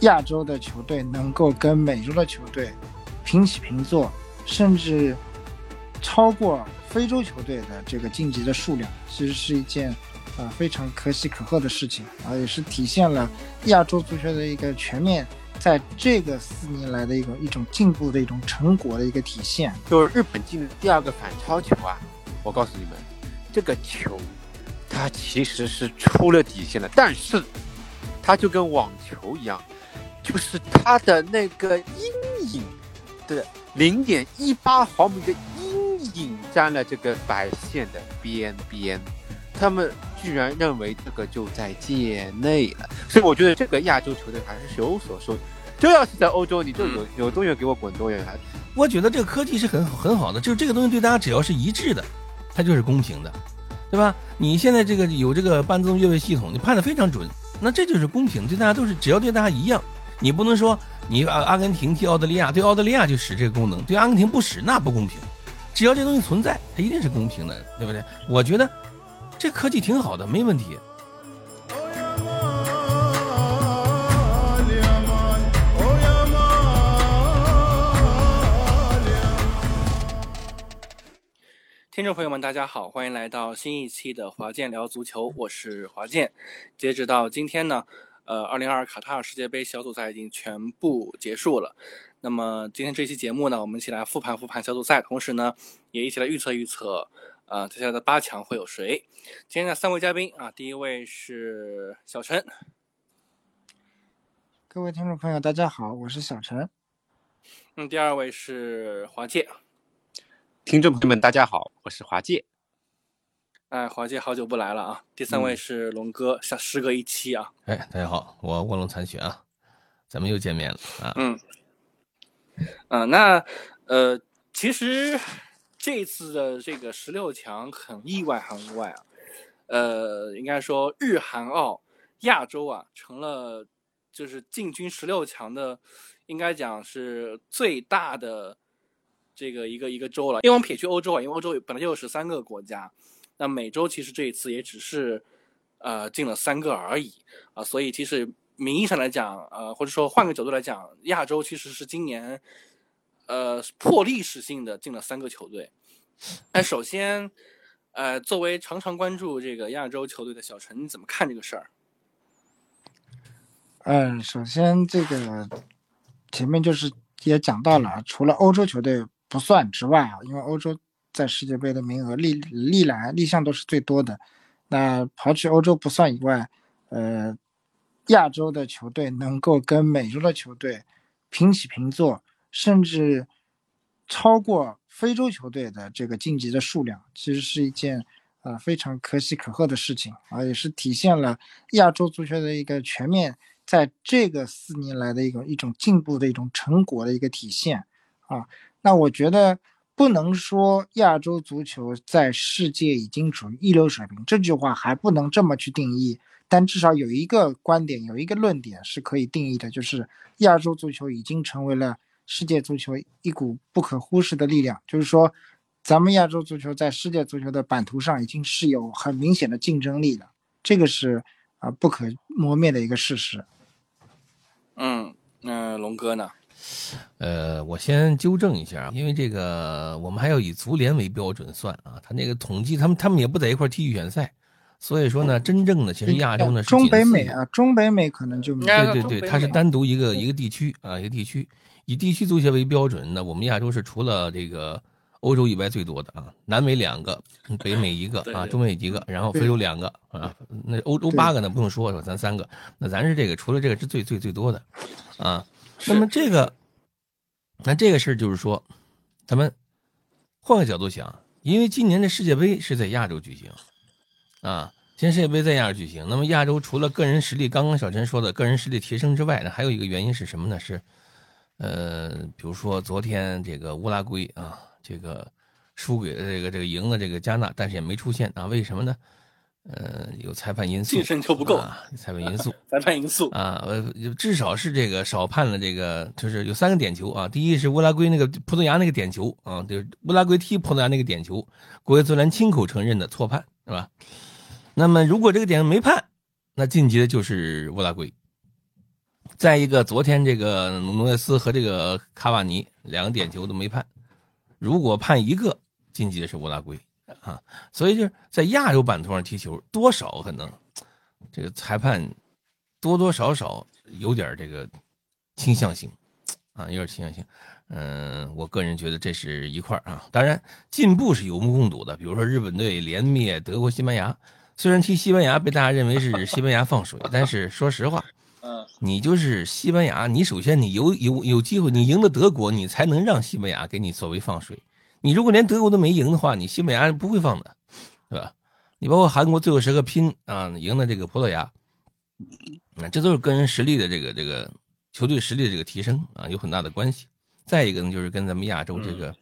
亚洲的球队能够跟美洲的球队平起平坐，甚至超过非洲球队的这个晋级的数量，其实是一件啊非常可喜可贺的事情啊，也是体现了亚洲足球的一个全面，在这个四年来的一种一种进步的一种成果的一个体现。就是日本进的第二个反超球啊，我告诉你们，这个球它其实是出了底线的，但是它就跟网球一样。就是它的那个阴影的零点一八毫米的阴影沾了这个白线的边边，他们居然认为这个就在界内了，所以我觉得这个亚洲球队还是有所收，这要是在欧洲，你就有有多远给我滚多远。我觉得这个科技是很很好的，就是这个东西对大家只要是一致的，它就是公平的，对吧？你现在这个有这个半自动越位系统，你判的非常准，那这就是公平，对大家都是只要对大家一样。你不能说你阿阿根廷踢澳大利亚，对澳大利亚就使这个功能，对阿根廷不使那不公平。只要这东西存在，它一定是公平的，对不对？我觉得这科技挺好的，没问题。听众朋友们，大家好，欢迎来到新一期的华健聊足球，我是华健。截止到今天呢。呃，二零二二卡塔尔世界杯小组赛已经全部结束了。那么今天这期节目呢，我们一起来复盘复盘小组赛，同时呢，也一起来预测预测，呃，接下来的八强会有谁？今天的三位嘉宾啊，第一位是小陈。各位听众朋友，大家好，我是小陈。嗯，第二位是华界。听众朋友们，大家好，我是华界。哎，华界好久不来了啊！第三位是龙哥，像时隔一期啊。哎，大家好，我卧龙残雪啊，咱们又见面了啊。嗯，啊，那呃，其实这次的这个十六强很意外，很意外啊。呃，应该说日韩澳亚洲啊，成了就是进军十六强的，应该讲是最大的这个一个一个洲了。因为我们撇去欧洲啊，因为欧洲本来就有十三个国家。那美洲其实这一次也只是，呃，进了三个而已啊，所以其实名义上来讲，呃，或者说换个角度来讲，亚洲其实是今年，呃，破历史性的进了三个球队。那首先，呃，作为常常关注这个亚洲球队的小陈，你怎么看这个事儿？嗯，首先这个前面就是也讲到了，除了欧洲球队不算之外啊，因为欧洲。在世界杯的名额历历来立项都是最多的，那刨去欧洲不算以外，呃，亚洲的球队能够跟美洲的球队平起平坐，甚至超过非洲球队的这个晋级的数量，其实是一件呃非常可喜可贺的事情啊，也是体现了亚洲足球的一个全面，在这个四年来的一种一种进步的一种成果的一个体现啊，那我觉得。不能说亚洲足球在世界已经处于一流水平，这句话还不能这么去定义。但至少有一个观点，有一个论点是可以定义的，就是亚洲足球已经成为了世界足球一股不可忽视的力量。就是说，咱们亚洲足球在世界足球的版图上已经是有很明显的竞争力的，这个是啊不可磨灭的一个事实。嗯，那龙哥呢？呃，我先纠正一下，因为这个我们还要以足联为标准算啊，他那个统计，他们他们也不在一块踢预选赛，所以说呢，真正的其实亚洲呢是中北美啊，中北美可能就对对对，它是单独一个一个地区啊，一个地区以地区足协为标准，那我们亚洲是除了这个欧洲以外最多的啊，南美两个，北美一个啊，中美一个，然后非洲两个啊，那欧洲八个呢不用说是吧，咱三个，那咱是这个除了这个是最最最多的啊。那么这个，那这个事儿就是说，咱们换个角度想，因为今年的世界杯是在亚洲举行，啊，今年世界杯在亚洲举行。那么亚洲除了个人实力，刚刚小陈说的个人实力提升之外呢，还有一个原因是什么呢？是，呃，比如说昨天这个乌拉圭啊，这个输给了这个这个赢了这个加纳，但是也没出现啊，为什么呢？呃，有裁判因素，净胜球不够啊，裁判因素，裁判因素啊，呃，至少是这个少判了这个，就是有三个点球啊。第一是乌拉圭那个葡萄牙那个点球啊，就是乌拉圭踢葡萄牙那个点球，国际足联亲口承认的错判，是吧？那么如果这个点没判，那晋级的就是乌拉圭。再一个，昨天这个努涅斯和这个卡瓦尼两个点球都没判，如果判一个，晋级的是乌拉圭啊。所以就是在亚洲版图上踢球，多少可能这个裁判多多少少有点这个倾向性啊，有点倾向性。嗯，我个人觉得这是一块啊。当然，进步是有目共睹的。比如说，日本队连灭德国、西班牙，虽然踢西班牙被大家认为是西班牙放水，但是说实话，嗯，你就是西班牙，你首先你有有有机会，你赢了德国，你才能让西班牙给你所谓放水。你如果连德国都没赢的话，你西班牙不会放的，对吧？你包括韩国最后时刻拼啊，赢了这个葡萄牙，那这都是个人实力的这个这个球队实力的这个提升啊，有很大的关系。再一个呢，就是跟咱们亚洲这个，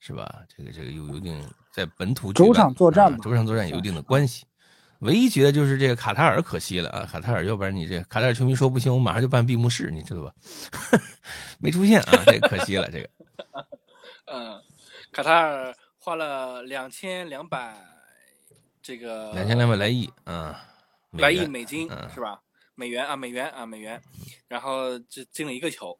是吧？这个这个有有一定在本土主场作战嘛，主场作战有一定的关系。唯一觉得就是这个卡塔尔可惜了啊，卡塔尔，要不然你这卡塔尔球迷说不行，我马上就办闭幕式，你知道吧？没出现啊，这个可惜了，这个。嗯，卡塔尔花了两千两百，这个两千两百来亿啊，来亿美金是吧？美元啊，美元啊，美元，然后就进了一个球。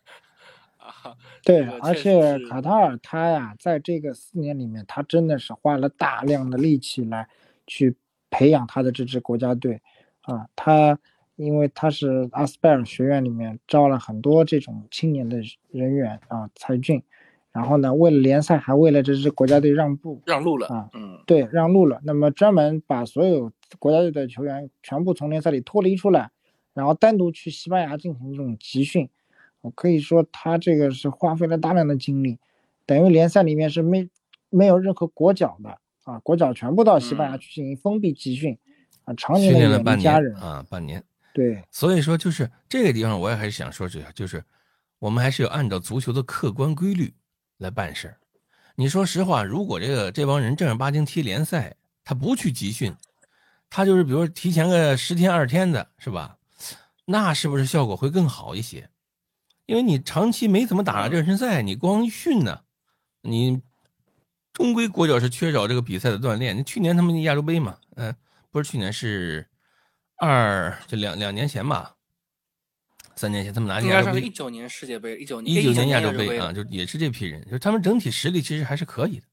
对，而且卡塔尔他呀，在这个四年里面，他真的是花了大量的力气来去培养他的这支国家队啊。他因为他是阿斯拜尔学院里面招了很多这种青年的人员啊，才俊。然后呢，为了联赛，还为了这支国家队让步，让路了啊。嗯，对，让路了。那么专门把所有国家队的球员全部从联赛里脱离出来，然后单独去西班牙进行这种集训。我可以说，他这个是花费了大量的精力，等于联赛里面是没没有任何国脚的啊，国脚全部到西班牙去进行封闭集训，啊，常年训练了半年啊，半年。对，所以说就是这个地方，我也还是想说这个，就是我们还是要按照足球的客观规律来办事儿。你说实话，如果这个这帮人正儿八经踢联赛，他不去集训，他就是比如说提前个十天二天的，是吧？那是不是效果会更好一些？因为你长期没怎么打热身赛，你光训呢，你终归国脚是缺少这个比赛的锻炼。你去年他们亚洲杯嘛，嗯，不是去年是二就两两年前吧，三年前他们拿亚洲杯，一九年世界杯，一九一九年亚洲杯啊，就也是这批人，就他们整体实力其实还是可以的，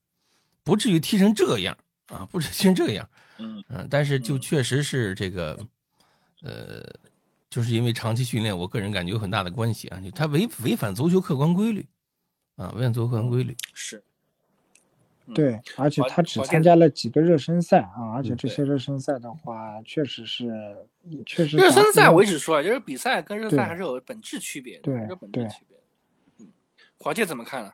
不至于踢成这样啊，不至于踢成这样，嗯嗯，但是就确实是这个，呃。就是因为长期训练，我个人感觉有很大的关系啊！他违违反足球客观规律，啊，违反足球客观规律是。对，而且他只参加了几个热身赛啊，而且这些热身赛的话，确实是，确实。热身赛我一直说，就是比赛跟热身赛还是有本质区别，对，有本质区别。嗯，华健怎么看呢？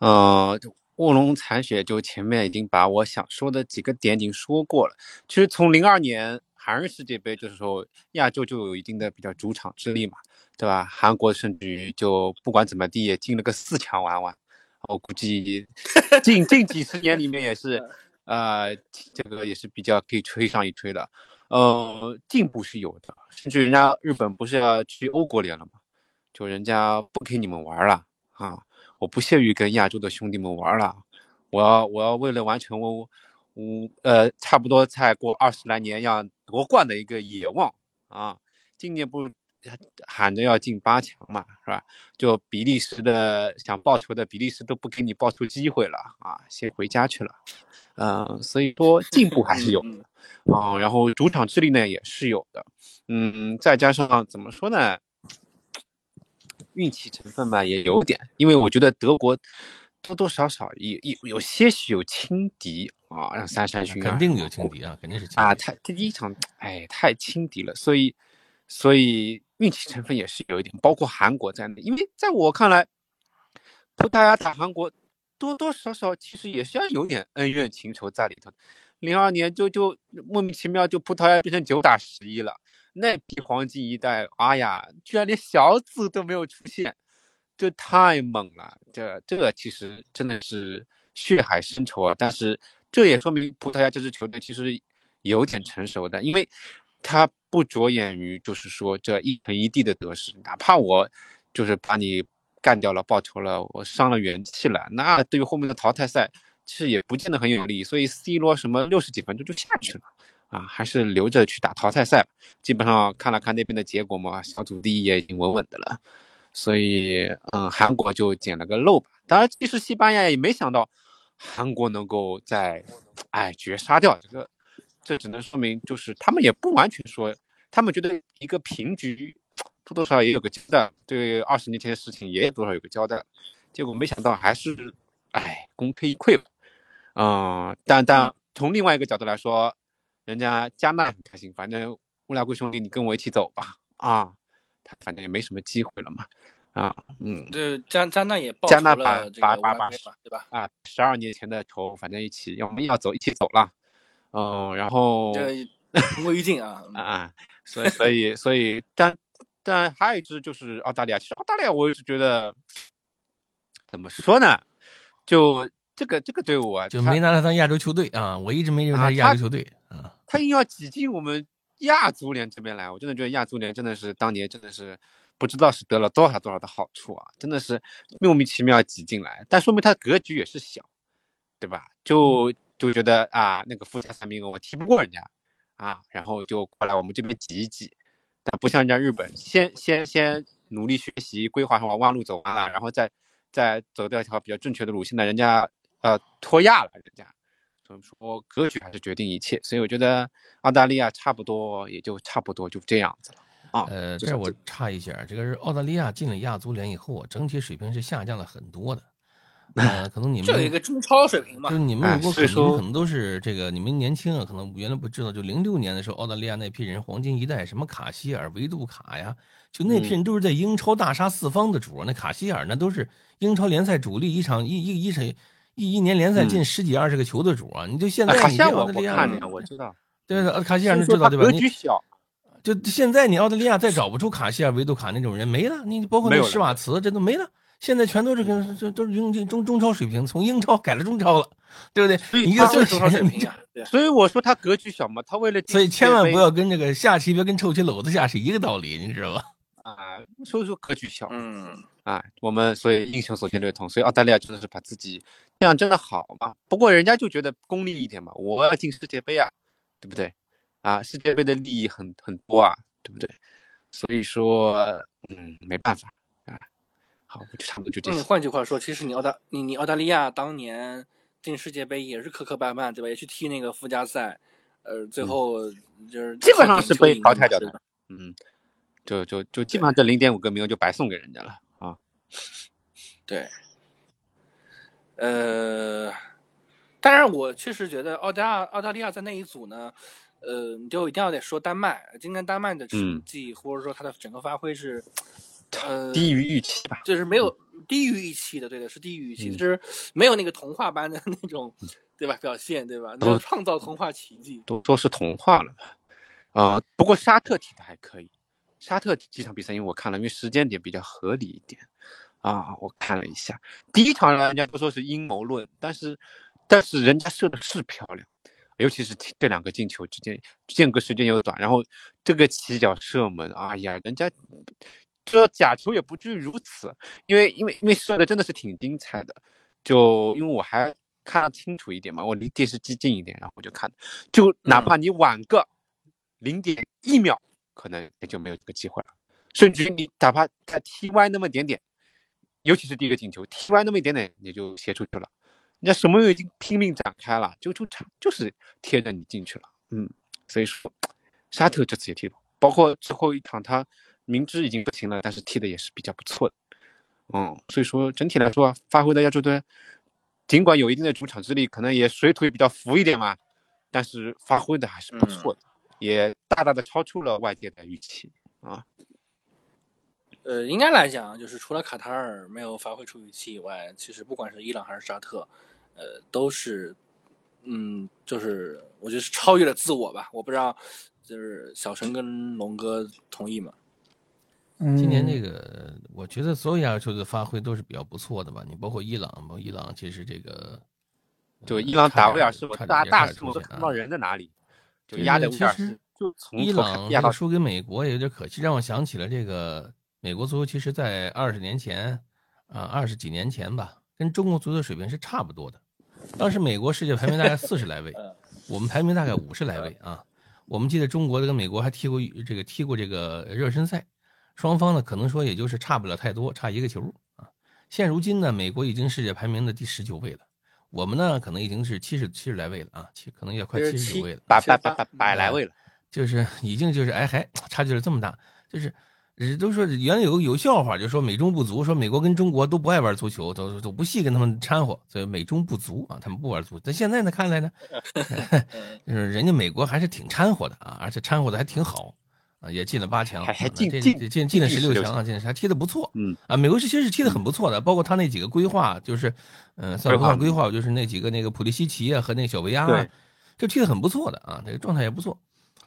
呃，卧龙残雪就前面已经把我想说的几个点已经说过了。其实从零二年。韩日世界杯就是说，亚洲就有一定的比较主场之力嘛，对吧？韩国甚至于就不管怎么地也进了个四强玩玩，我估计 近近几十年里面也是，呃，这个也是比较可以吹上一吹的。呃，进步是有的，甚至人家日本不是要去欧国联了吗？就人家不给你们玩了啊！我不屑于跟亚洲的兄弟们玩了，我要我要为了完成我。我呃，差不多再过二十来年要夺冠的一个野望啊！今年不喊着要进八强嘛，是吧？就比利时的想报仇的比利时都不给你报仇机会了啊，先回家去了。嗯，所以说进步还是有的啊。然后主场之力呢也是有的，嗯，再加上怎么说呢？运气成分吧也有点，因为我觉得德国。多多少少也有有些许有轻敌啊，让三山勋肯定有轻敌啊，肯定是啊，太第一场哎太轻敌了，所以所以运气成分也是有一点，包括韩国在内，因为在我看来，葡萄牙打韩国多多少少其实也是要有点恩怨情仇在里头。零二年就就莫名其妙就葡萄牙变成九打十一了，那批黄金一代，哎呀，居然连小组都没有出现。这太猛了，这这其实真的是血海深仇啊！但是这也说明葡萄牙这支球队其实有点成熟的，因为他不着眼于就是说这一城一地的得失，哪怕我就是把你干掉了、报仇了，我伤了元气了，那对于后面的淘汰赛其实也不见得很有利。所以 C 罗什么六十几分钟就下去了啊，还是留着去打淘汰赛。基本上看了看那边的结果嘛，小组第一也已经稳稳的了，所以嗯，韩国就捡了个漏吧。当然，其实西班牙也没想到韩国能够在哎绝杀掉这个，这只能说明就是他们也不完全说，他们觉得一个平局多多少少也有个交代，对二十年前的事情也有多少有个交代。结果没想到还是哎功亏一篑吧。嗯，但但从另外一个角度来说。人家加纳很开心，反正乌拉圭兄弟，你跟我一起走吧。啊，他反正也没什么机会了嘛。啊，嗯，这，加加纳也报加纳把把把把对吧？啊，十二年前的仇，反正一起，我们要走一起走了。嗯，然后同归于尽啊啊，所以所以所以，但但还有一支就是澳大利亚。其实澳大利亚，我也是觉得怎么说呢，就这个这个队伍啊，就没拿他当亚洲球队啊。我一直没认为他是亚洲球队啊。他硬要挤进我们亚足联这边来，我真的觉得亚足联真的是当年真的是不知道是得了多少多少的好处啊，真的是莫名其妙挤进来，但说明他格局也是小，对吧？就就觉得啊，那个附加赛名额我踢不过人家啊，然后就过来我们这边挤一挤，但不像人家日本，先先先努力学习，规划好弯路走完了，然后再再走掉一条比较正确的路，现在人家呃脱亚了，人家。所以说格局还是决定一切，所以我觉得澳大利亚差不多也就差不多就这样子了啊。呃，这我插一下，这个是澳大利亚进了亚足联以后，整体水平是下降了很多的。呃，可能你们就一个中超水平嘛，就你们如果可能可能都是这个，你们年轻啊，可能原来不知道，就零六年的时候，澳大利亚那批人黄金一代，什么卡希尔、维杜卡呀，就那批人都是在英超大杀四方的主。那卡希尔那都是英超联赛主力，一场一一一场。一一年联赛进十几二十个球的主啊！你就现在你澳大利亚，我 知道，对对，卡希尔你知道对吧？格局小，就现在你澳大利亚再找不出卡希尔、维杜卡那种人没了，你包括那施瓦茨这都没了，现在全都是跟这都是英中中超水平，从英超改了中超了，对不对？一个中超水平，所以我说他格局小嘛，他为了所以千万不要跟这个下棋别跟臭棋篓子下是一个道理，你知道吧？啊，所以说格局小，嗯。啊，我们所以英雄所见略同，所以澳大利亚真的是把自己这样真的好嘛？不过人家就觉得功利一点嘛，我要进世界杯啊，对不对？啊，世界杯的利益很很多啊，对不对？所以说，嗯，没办法啊。好，就差不多就这。嗯，换句话说，其实你澳大你你澳大利亚当年进世界杯也是磕磕绊绊，对吧？也去踢那个附加赛，呃，最后就是基本上是被淘汰掉的。嗯，就就就基本上这零点五个名额就白送给人家了啊。对，呃，当然，我确实觉得澳大澳大利亚在那一组呢，呃，你就一定要得说丹麦，今天丹麦的成绩或者说他的整个发挥是，呃，低于预期吧，就是没有低于预期的，对的，是低于预期，就是没有那个童话般的那种，对吧？表现，对吧？能创造童话奇迹，都说是童话了，啊，不过沙特踢的还可以。沙特几场比赛，因为我看了，因为时间点比较合理一点，啊，我看了一下，第一场人家都说是阴谋论，但是，但是人家射的是漂亮，尤其是这两个进球之间间隔时间又短，然后这个起脚射门，哎呀，人家这假球也不至于如此，因为因为因为射的真的是挺精彩的，就因为我还看得清楚一点嘛，我离电视机近一点，然后我就看，就哪怕你晚个零点一秒。可能也就没有这个机会了，甚至于你哪怕他踢歪那么点点，尤其是第一个进球踢歪那么一点点，你就斜出去了。人家守门员已经拼命展开了，就就差就是贴着你进去了。嗯，所以说沙特这次也踢，包括最后一场他明知已经不行了，但是踢的也是比较不错的。嗯，所以说整体来说发挥的亚洲队，尽管有一定的主场之力，可能也水土也比较浮一点嘛，但是发挥的还是不错的。也大大的超出了外界的预期啊。呃，应该来讲，就是除了卡塔尔没有发挥出预期以外，其实不管是伊朗还是沙特，呃，都是，嗯，就是我觉得是超越了自我吧。我不知道，就是小陈跟龙哥同意吗？今年这个，我觉得所有亚洲球队发挥都是比较不错的吧。你包括伊朗，包括伊朗，其实这个，就伊朗打不了是我大大是我都看不到人在哪里。就压的其实就从伊朗要输给美国也有点可惜，让我想起了这个美国足球，其实在二十年前啊，二十几年前吧，跟中国足球水平是差不多的。当时美国世界排名大概四十来位，我们排名大概五十来位啊。我们记得中国跟美国还踢过这个踢过这个热身赛，双方呢可能说也就是差不了太多，差一个球啊。现如今呢，美国已经世界排名的第十九位了，我们呢可能已经是七十七十来位了啊，七可能也快七十九位了，百百百百百来位了，就是已经就是哎还差距了这么大，就是。人都说原来有有笑话，就说美中不足，说美国跟中国都不爱玩足球，都都不细跟他们掺和，所以美中不足啊，他们不玩足。但现在呢，看来呢，就是人家美国还是挺掺和的啊，而且掺和的还挺好啊，也进了八强，还还进进进进了十六强啊，进还踢的不错。嗯啊，美国是其实是踢的很不错的，包括他那几个规划，就是嗯，算不算规划？就是那几个那个普利西奇啊和那个小维亚啊，就踢的很不错的啊，这个状态也不错。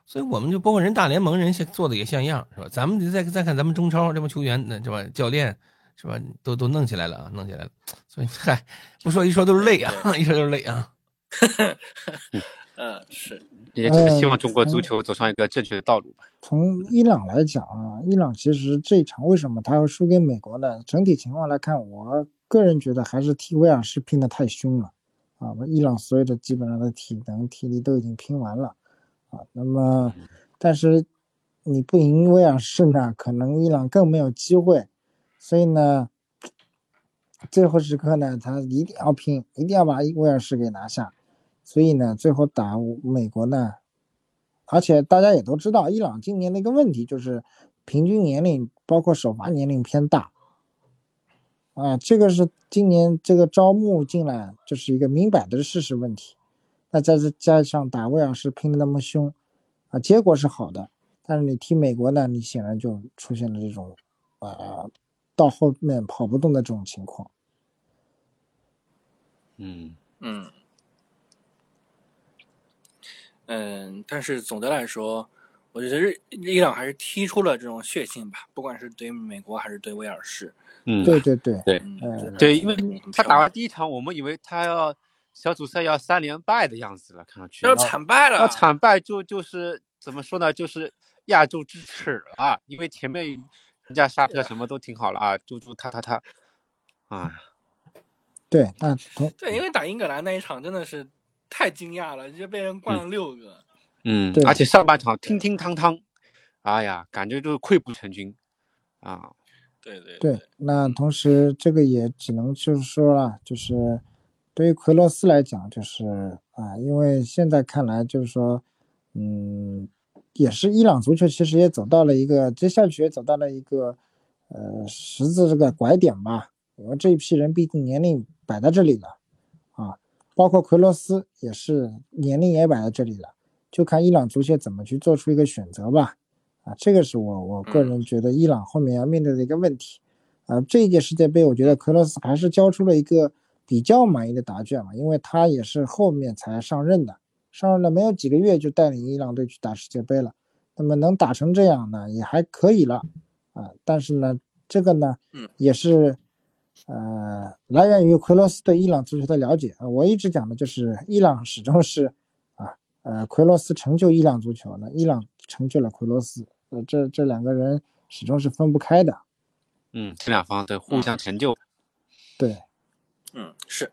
所以我们就包括人大联盟人做的也像样是吧？咱们再再看咱们中超这帮球员，那这吧？教练是吧？都都弄起来了啊，弄起来了。所以嗨，不说 一说都是泪啊，一说都是泪啊。嗯，是。也只是希望中国足球走上一个正确的道路吧。从伊朗来讲啊，伊朗其实这场为什么他要输给美国呢？整体情况来看，我个人觉得还是踢威尔士拼的太凶了啊！伊朗所有的基本上的体能、体力都已经拼完了。啊，那么，但是你不赢威尔士呢，可能伊朗更没有机会，所以呢，最后时刻呢，他一定要拼，一定要把威尔士给拿下，所以呢，最后打美国呢，而且大家也都知道，伊朗今年的一个问题就是平均年龄包括首发年龄偏大，啊，这个是今年这个招募进来就是一个明摆的事实问题。那再再加上打威尔士拼的那么凶，啊，结果是好的，但是你踢美国呢，你显然就出现了这种，啊，到后面跑不动的这种情况。嗯嗯嗯，但是总的来说，我觉得日伊朗还是踢出了这种血性吧，不管是对美国还是对威尔士。嗯，对对对对，嗯，对，因为他打完第一场，我们以为他要。小组赛要三连败的样子了，看上去要惨败了。要惨败就就是怎么说呢？就是亚洲之耻啊！因为前面人家沙特什么都挺好了啊，就就他他他，啊，对，那对，因为打英格兰那一场真的是太惊讶了，就被人灌了六个。嗯，而且上半场乒乒汤汤，哎呀，感觉就是溃不成军啊。对对对，那同时这个也只能就是说了，就是。对于奎罗斯来讲，就是啊，因为现在看来，就是说，嗯，也是伊朗足球其实也走到了一个接下去也走到了一个呃十字这个拐点吧。因为这一批人毕竟年龄摆在这里了啊，包括奎罗斯也是年龄也摆在这里了，就看伊朗足协怎么去做出一个选择吧。啊，这个是我我个人觉得伊朗后面要面对的一个问题。啊，这一届世界杯，我觉得奎罗斯还是交出了一个。比较满意的答卷嘛，因为他也是后面才上任的，上任了没有几个月就带领伊朗队去打世界杯了，那么能打成这样呢，也还可以了啊。但是呢，这个呢，也是，呃，来源于奎罗斯对伊朗足球的了解啊。我一直讲的就是伊朗始终是啊，呃，奎罗斯成就伊朗足球，那伊朗成就了奎罗斯，呃，这这两个人始终是分不开的。嗯，这两方对互相成就。对。嗯，是，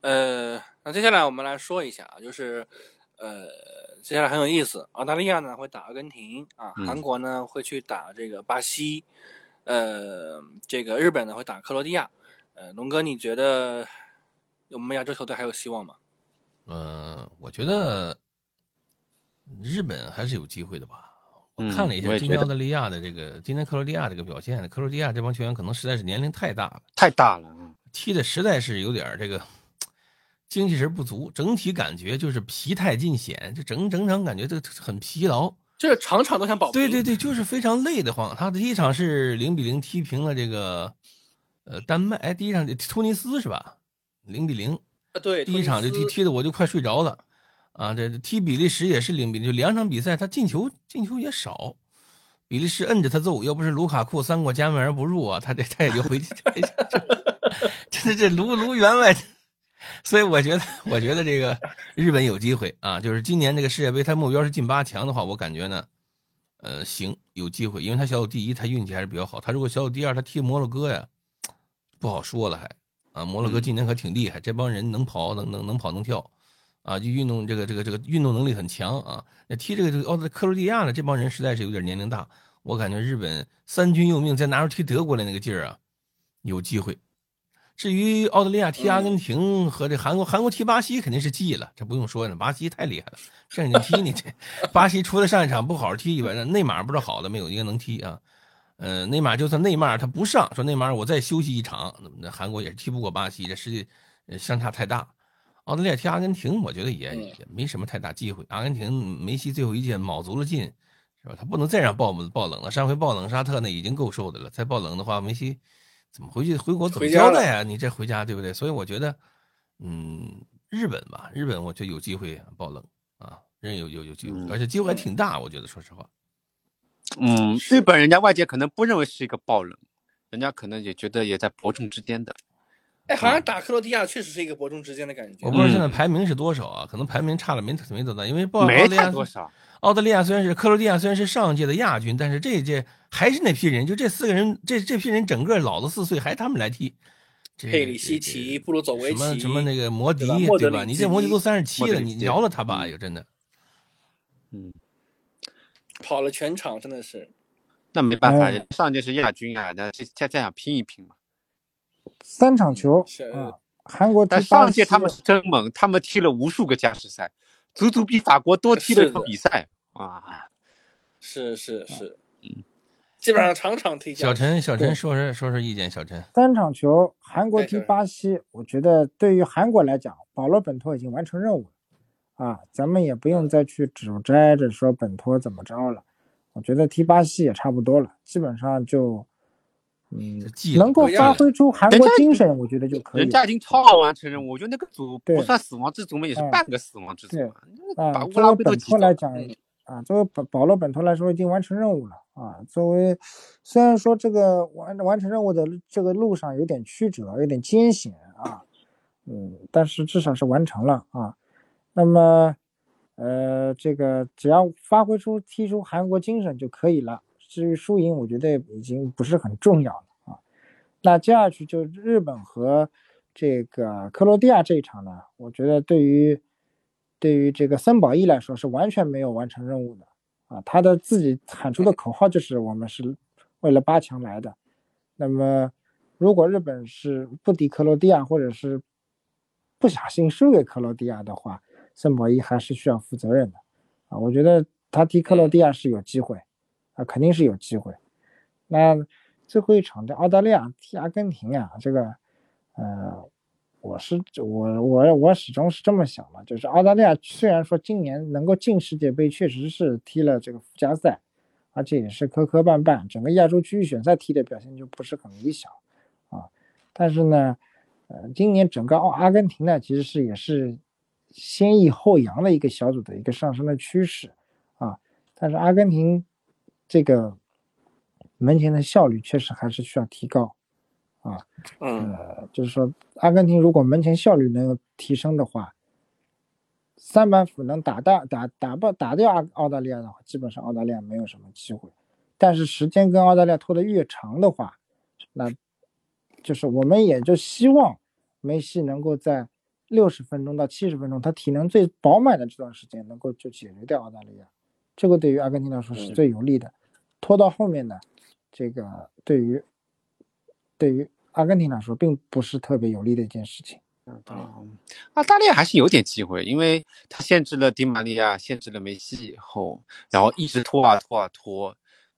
呃，那接下来我们来说一下啊，就是，呃，接下来很有意思，澳大利亚呢会打阿根廷啊，韩国呢会去打这个巴西，呃，这个日本呢会打克罗地亚，呃，龙哥，你觉得我们亚洲球队还有希望吗？嗯，我觉得日本还是有机会的吧。我看了一下今天澳大利亚的这个，今天克罗地亚这个表现，克罗地亚这帮球员可能实在是年龄太大了，太大了。踢的实在是有点这个精气神不足，整体感觉就是疲态尽显，就整整场感觉这个很疲劳，这场场都想保。对对对，就是非常累得慌。他的第一场是零比零踢平了这个呃丹麦，哎，第一场突尼斯是吧？零比零啊，对，第一场就踢踢的我就快睡着了啊。这踢比利时也是零比零，就两场比赛他进球进球也少，比利时摁着他揍，要不是卢卡库三过家门而不入啊，他这他也就回去。这 这卢卢员外，所以我觉得，我觉得这个日本有机会啊。就是今年这个世界杯，他目标是进八强的话，我感觉呢，呃，行，有机会，因为他小组第一，他运气还是比较好。他如果小组第二，他踢摩洛哥呀，不好说了还啊。摩洛哥今年可挺厉害，这帮人能跑，能能能跑能跳啊，就运动这个这个这个运动能力很强啊。那踢这个这个奥克克罗地亚呢，这帮人实在是有点年龄大。我感觉日本三军用命，再拿出踢德国的那个劲儿啊，有机会。至于澳大利亚踢阿根廷和这韩国，韩国踢巴西肯定是记了，这不用说了，巴西太厉害了，正经踢你这巴西除了上一场不好好踢以外，那内马尔不知道好的没有一个能踢啊。呃，内马尔就算内马尔他不上，说内马尔我再休息一场，那韩国也是踢不过巴西，这实际相差太大。澳大利亚踢阿根廷，我觉得也也没什么太大机会。阿根廷梅西最后一届卯足了劲，是吧？他不能再让爆爆冷了，上回爆冷沙特那已经够受的了，再爆冷的话，梅西。怎么回去回国怎么交代呀？你这回家对不对？所以我觉得，嗯，日本吧，日本我觉得有机会爆冷啊，人有有有机会，而且机会还挺大。我觉得说实话，嗯，日本人家外界可能不认为是一个爆冷，人家可能也觉得也在伯仲之间的。哎，好像打克罗地亚确实是一个伯仲之间的感觉。我不知道现在排名是多少啊？可能排名差了没没多大，因为报没差多少。澳大利亚虽然是克罗地亚虽然是上届的亚军，但是这一届还是那批人，就这四个人，这这批人整个老了四岁，还他们来踢。佩里西奇、布鲁佐维奇、什么什么那个摩迪，对吧？你这摩迪都三十七了，你饶了他吧？有真的，嗯，跑了全场，真的是。那没办法，上届是亚军啊，那再再想拼一拼嘛。三场球啊，韩国但上届他们是真猛，他们踢了无数个加时赛。足足比法国多踢了一场比赛啊！是是是，嗯，基本上场场踢。小陈，小陈说说说说意见。小陈，三场球，韩国踢巴西，我觉得对于韩国来讲，保罗本托已经完成任务了啊，咱们也不用再去指摘着说本托怎么着了。我觉得踢巴西也差不多了，基本上就。嗯，能够发挥出韩国精神，我觉得就可以。人家已经超额完成任务，我觉得那个组不算死亡之组嘛，也是半个死亡之组啊。作为本托来讲啊，作为保保罗本托来说，已经完成任务了啊。作为虽然说这个完完成任务的这个路上有点曲折，有点艰险啊，嗯，但是至少是完成了啊。那么，呃，这个只要发挥出踢出韩国精神就可以了。至于输赢，我觉得已经不是很重要了啊。那接下去就日本和这个克罗地亚这一场呢，我觉得对于对于这个森保一来说是完全没有完成任务的啊。他的自己喊出的口号就是我们是为了八强来的。那么如果日本是不敌克罗地亚，或者是不小心输给克罗地亚的话，森保一还是需要负责任的啊。我觉得他踢克罗地亚是有机会。啊，肯定是有机会。那最后一场的澳大利亚踢阿根廷啊，这个，呃，我是我我我始终是这么想的，就是澳大利亚虽然说今年能够进世界杯，确实是踢了这个附加赛，而且也是磕磕绊绊，整个亚洲区域选赛踢的表现就不是很理想啊。但是呢，呃，今年整个澳阿根廷呢，其实是也是先抑后扬的一个小组的一个上升的趋势啊。但是阿根廷。这个门前的效率确实还是需要提高，啊，呃，就是说，阿根廷如果门前效率能够提升的话，三板斧能打大打打不打掉澳澳大利亚的话，基本上澳大利亚没有什么机会。但是时间跟澳大利亚拖得越长的话，那就是我们也就希望梅西能够在六十分钟到七十分钟，他体能最饱满的这段时间，能够就解决掉澳大利亚。这个对于阿根廷来说是最有利的，拖到后面呢，这个对于对于阿根廷来说并不是特别有利的一件事情。嗯，澳大利亚还是有点机会，因为他限制了迪玛利亚，限制了梅西以后，然后一直拖啊拖啊拖，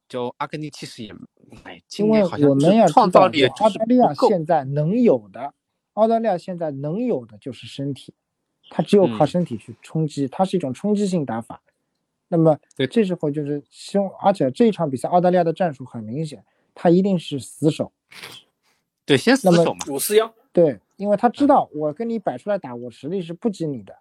就阿根廷其实也，哎，因为我们要创造力，澳大利亚现在能有的，澳大利亚现在能有的就是身体，他只有靠身体去冲击，它是一种冲击性打法。那么，对，这时候就是希望，而且这一场比赛，澳大利亚的战术很明显，他一定是死守。对，先死守嘛，五四幺。对，因为他知道我跟你摆出来打，我实力是不及你的，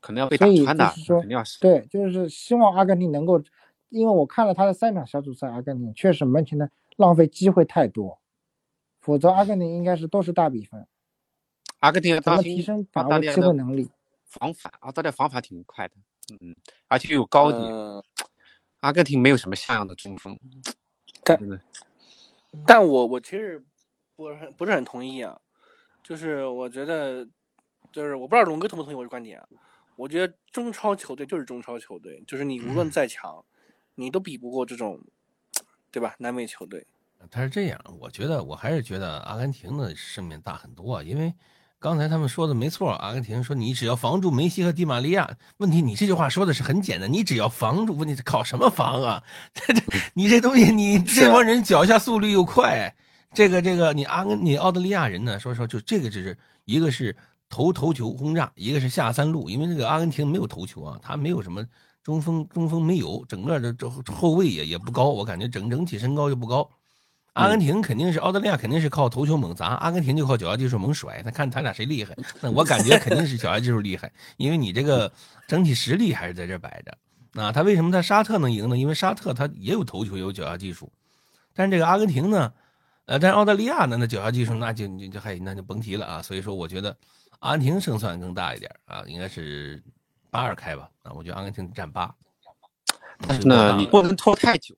可能要被打穿的，肯定要死。对，就是希望阿根廷能够，因为我看了他的三场小组赛，阿根廷确实门前的浪费机会太多，否则阿根廷应该是都是大比分。阿根廷怎么提升把握机会能力？防反，澳大利亚防反挺快的。嗯，而且又有高点，阿根廷没有什么像样的中锋，但但我我其实不是很不是很同意啊，就是我觉得，就是我不知道龙哥同不同意我的观点啊，我觉得中超球队就是中超球队，就是你无论再强，你都比不过这种，对吧？南美球队。他是这样，我觉得我还是觉得阿根廷的胜面大很多，因为刚才他们说的没错，阿根廷说你只要防住梅西和迪玛利亚，问题你这句话说的是很简单，你只要防住，问题靠什么防啊？这这你这东西，你这帮人脚下速率又快，这个这个你阿根你澳大利亚人呢，说实话就这个就是一个是投头球轰炸，一个是下三路，因为这个阿根廷没有头球啊，他没有什么中锋，中锋没有，整个的这后卫也也不高，我感觉整整体身高就不高。阿根廷肯定是澳大利亚，肯定是靠头球猛砸，阿根廷就靠脚下技术猛甩。他看他俩谁厉害，那我感觉肯定是脚下技术厉害，因为你这个整体实力还是在这摆着。啊，他为什么在沙特能赢呢？因为沙特他也有头球，也有脚下技术，但是这个阿根廷呢，呃，但是澳大利亚呢，那脚下技术那就就就还那就甭提了啊。所以说，我觉得阿根廷胜算更大一点啊，应该是八二开吧。啊，我觉得阿根廷占八。但是呢，你不能拖太久。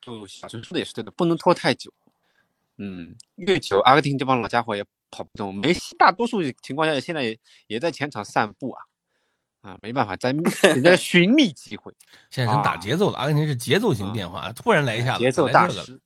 就小陈说的也是对的，不能拖太久。嗯，越久阿根廷这帮老家伙也跑不动。梅西大多数情况下现在也也在前场散步啊，啊，没办法，在人家寻觅机会。现在是打节奏了，阿根廷是节奏型变化，突然来一下子节奏大师。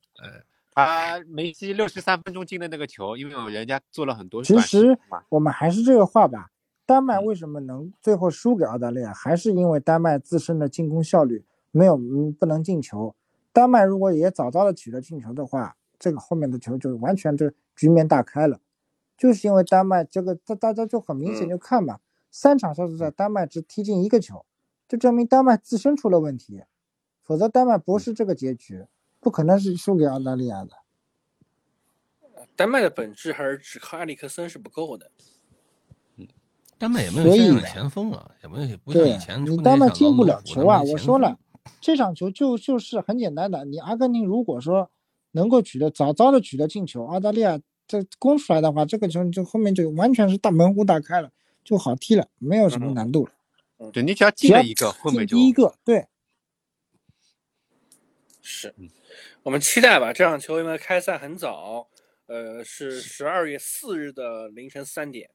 呃，他梅西六十三分钟进的那个球，因为人家做了很多。其实我们还是这个话吧，丹麦为什么能最后输给澳大利亚，还是因为丹麦自身的进攻效率没有不能进球。丹麦如果也早早的取得进球的话，这个后面的球就完全就局面大开了。就是因为丹麦这个，大大家就很明显就看嘛，三场小组赛丹麦只踢进一个球，就证明丹麦自身出了问题，否则丹麦不是这个结局，不可能是输给澳大利亚的。丹麦的本质还是只靠埃里克森是不够的。嗯，丹麦也没有现在前锋啊，也没有不像以前你丹麦进不了球啊，我说了。这场球就就是很简单的，你阿根廷如果说能够取得早早的取得进球，澳大利亚这攻出来的话，这个球就后面就完全是大门户大开了，就好踢了，没有什么难度了。对你只要进了一个，后面就第一个对。是，我们期待吧。这场球因为开赛很早，呃，是十二月四日的凌晨三点，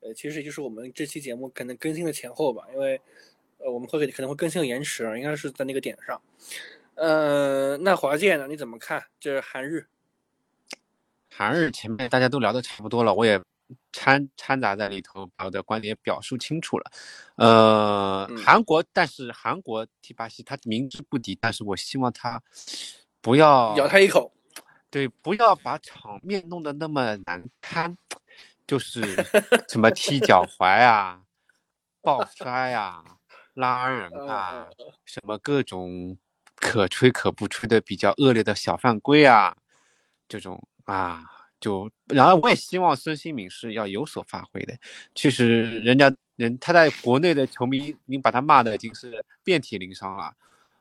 呃，其实也就是我们这期节目可能更新的前后吧，因为。呃，我们会可能会更新延迟，应该是在那个点上。呃，那华健呢？你怎么看？这是韩日，韩日前面大家都聊的差不多了，我也掺掺杂在里头，把我的观点表述清楚了。呃，韩国，但是韩国踢巴西，他明知不敌，但是我希望他不要咬他一口，对，不要把场面弄得那么难堪，就是 什么踢脚踝啊，抱摔啊。拉人啊，什么各种可吹可不吹的比较恶劣的小犯规啊，这种啊，就然后我也希望孙兴敏是要有所发挥的。其实人家人他在国内的球迷已经把他骂的已经是遍体鳞伤了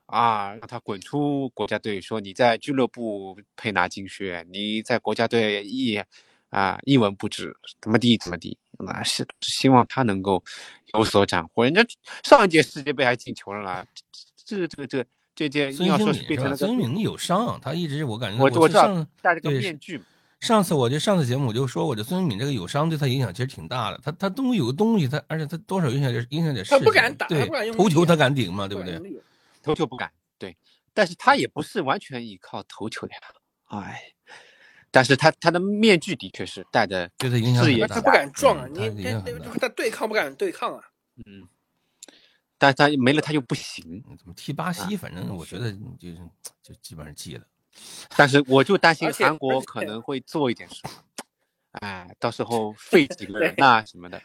啊，让他滚出国家队，说你在俱乐部配拿金靴，你在国家队一啊一文不值，怎么地怎么地，那是希望他能够。有所斩获，人家上一届世界杯还进球了啦，这这个这这届孙兴敏是吧？孙兴敏有伤，他一直我感觉我我上戴着个面具。上次我就上次节目我就说，我这孙兴敏这个有伤对他影响其实挺大的。他他东西有个东西，他而且他多少影响点影响点。他不敢打，头球他敢顶吗？对不对？头球不敢，对。但是他也不是完全依靠头球的呀，哎。但是他他的面具的确是戴的，就是影响视野。他不敢撞啊，你你他对抗不敢对抗啊。嗯，但他没了，他就不行。怎么踢巴西？反正我觉得就是就基本上记了。但是我就担心韩国可能会做一点什么，哎，到时候 废几个人呐什么的。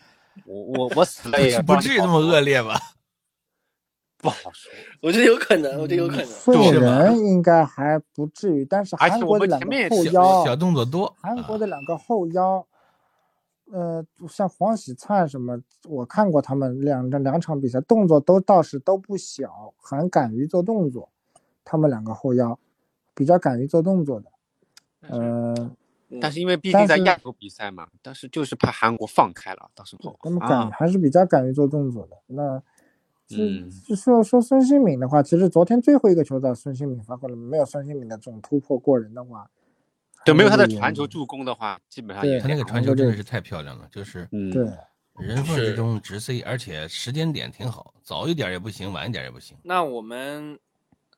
我我我死了 也不至于那么恶劣吧？不好说，我觉得有可能，我觉得有可能。废人应该还不至于，但是韩国的两个后腰小动作多。韩国的两个后腰。呃，像黄喜灿什么，我看过他们两两两场比赛，动作都倒是都不小，很敢于做动作。他们两个后腰比较敢于做动作的。呃，但是因为毕竟在亚洲比赛嘛，但是就是怕韩国放开了，到时候他们敢还是比较敢于做动作的。那，嗯，说说孙兴敏的话，其实昨天最后一个球在孙兴敏发挥了，没有孙兴敏的这种突破过人的话。对，没有他的传球助攻的话，基本上他那个传球真的是太漂亮了，就是，对，人缝是之中直塞，而且时间点挺好，早一点也不行，晚一点也不行。那我们，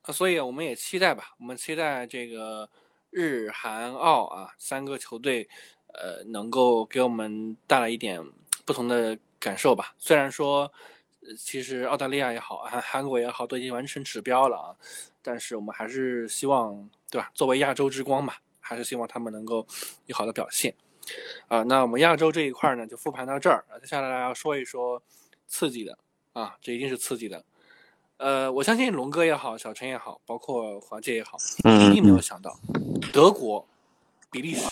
呃所以我们也期待吧，我们期待这个日韩澳啊三个球队，呃，能够给我们带来一点不同的感受吧。虽然说，呃其实澳大利亚也好，韩韩国也好，都已经完成指标了啊，但是我们还是希望，对吧？作为亚洲之光嘛，还是希望他们能够有好的表现。啊，那我们亚洲这一块呢，就复盘到这儿。接下来要说一说刺激的啊，这一定是刺激的。呃，我相信龙哥也好，小陈也好，包括华界也好，嗯一定没有想到，德国、比利时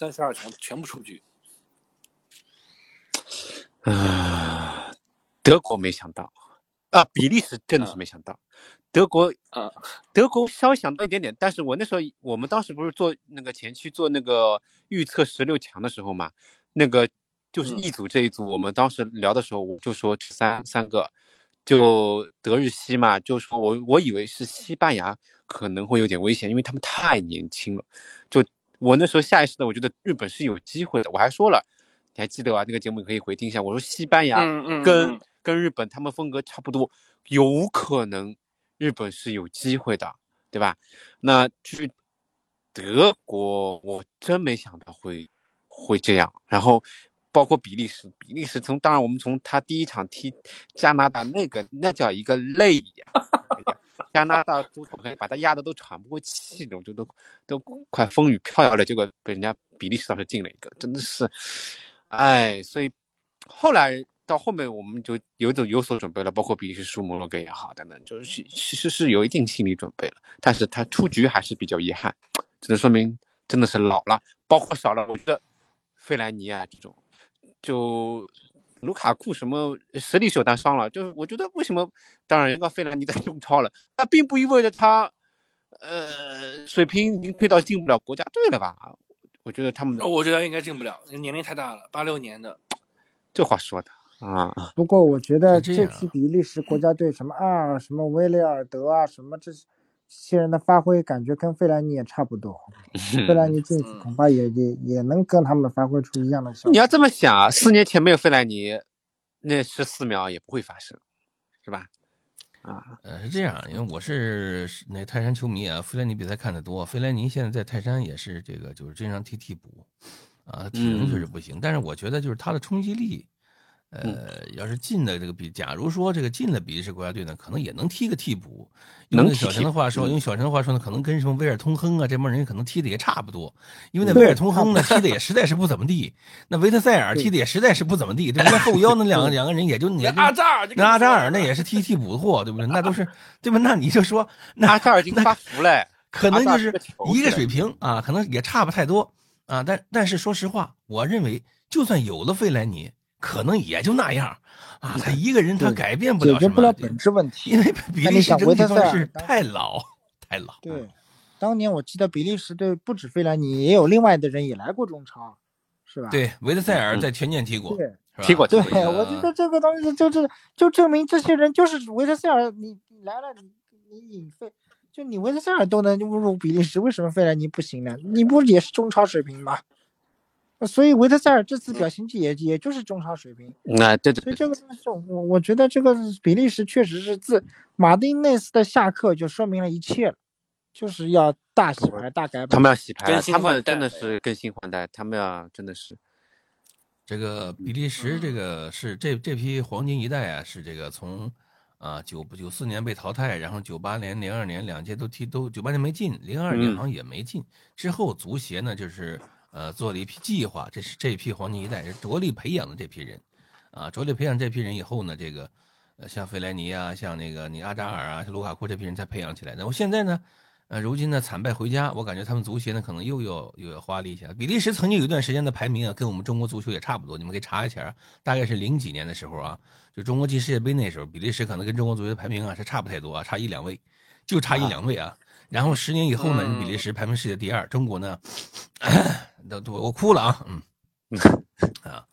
三十二强全部出局。啊，德国没想到啊，比利时真的是没想到，德国啊，德国稍微想到一点点，但是我那时候我们当时不是做那个前期做那个预测十六强的时候嘛，那个就是嗯。一组这一组，我们当时聊的时候我就说这三三个，就德日西嘛，就说我我以为是西班牙可能会有点危险，因为他们太年轻了，就我那时候下意识的我觉得日本是有机会的，我还说了，你还记得吧？那个节目可以回听一下，我说西班牙跟、嗯跟日本他们风格差不多，有可能日本是有机会的，对吧？那去德国，我真没想到会会这样。然后包括比利时，比利时从当然我们从他第一场踢加拿大那个那叫一个累呀，加拿大足球把他压得都喘不过气那种，就都都快风雨飘摇了，结果被人家比利时倒是进了一个，真的是，哎，所以后来到后面我们就有种有所准备了，包括比利时输摩洛哥也好等等，就是其其实是有一定心理准备了，但是他出局还是比较遗憾，只能说明真的是老了，包括少了，我觉得费莱尼啊这种，就卢卡库什么实力是有但伤了，就是我觉得为什么，当然人家费莱尼在中 超了，那并不意味着他，呃，水平已经退到进不了国家队了吧？我觉得他们我觉得应该进不了，年龄太大了，八六年的。这话说的啊，不过我觉得这是这样啊批比利时国家队什么阿尔、什么威雷尔德啊，什么这些人的发挥，感觉跟费兰尼也差不多。费兰尼进去嗯恐怕也也也能跟他们发挥出一样的效果。你要这么想啊，四年前没有费莱尼，那十四秒也不会发生，是吧？啊，呃，是这样，因为我是是那泰山球迷啊，费莱尼比赛看得多。费莱尼现在在泰山也是这个，就是经常踢替补，啊，体能确实不行。但是我觉得就是他的冲击力，呃，要是进的这个比，假如说这个进了比利时国家队呢，可能也能踢个替补。用小陈的话说，嗯用小陈的话说呢，可能跟什么威尔通亨啊这帮人可能踢的也差不多，因为那威尔通亨呢踢的也实在是不怎么地，那维特塞尔踢的也实在是不怎么地，对不对？那后腰那两个 两个人也就也就阿扎尔，那阿扎尔那也是踢 替补的货，对不对？那都是对吧？那你就说，那阿扎尔已经发福了，可能就是一个水平啊，可能也差不太多啊。但但是说实话，我认为就算有了费莱尼，可能也就那样啊。他一个人他改变不了什么，决不了本质问题。因为比那你想利时整维特塞尔体方式太老太老。对，当年我记得比利时队不止费兰尼，也有另外的人也来过中超，是吧？对，维特塞尔在权健踢过，对踢过对，我觉得这个东西就是就证明这些人就是维特塞尔，你你来了，你你引费，就你维特塞尔都能侮辱比利时，为什么费兰尼不行呢？你不也是中超水平吗？所以维特塞尔这次表现也也就是中超水平，那对对对，所以这个东西我我觉得这个比利时确实是自马丁内斯的下课就说明了一切了，就是要大洗牌大改版。他们要洗牌了，更新他们换代真的是更新换代，他们要真的是，这个比利时这个是这这批黄金一代啊，是这个从啊九九四年被淘汰，然后九八年、零二年两届都踢都九八年没进，零二年嗯好像也没进。之后足协呢就是呃做了一批计划，这是这批黄金一代是着力培养的这批人，啊着力培养这批人以后呢，这个呃像费莱尼啊，像那个你阿扎尔啊、像卢卡库这批人才培养起来的。我现在呢。呃，如今呢惨败回家，我感觉他们足协呢可能又要又要花力气了。比利时曾经有一段时间的排名啊，跟我们中国足球也差不多，你们可以查一下，大概是零几年的时候啊，就中国进世界杯那时候，比利时可能跟中国足球排名啊是差不太多啊，差一两位，就差一两位啊。然后十年以后呢，嗯。比利时排名世界第二，中国呢，都都我哭了啊，嗯，啊，啊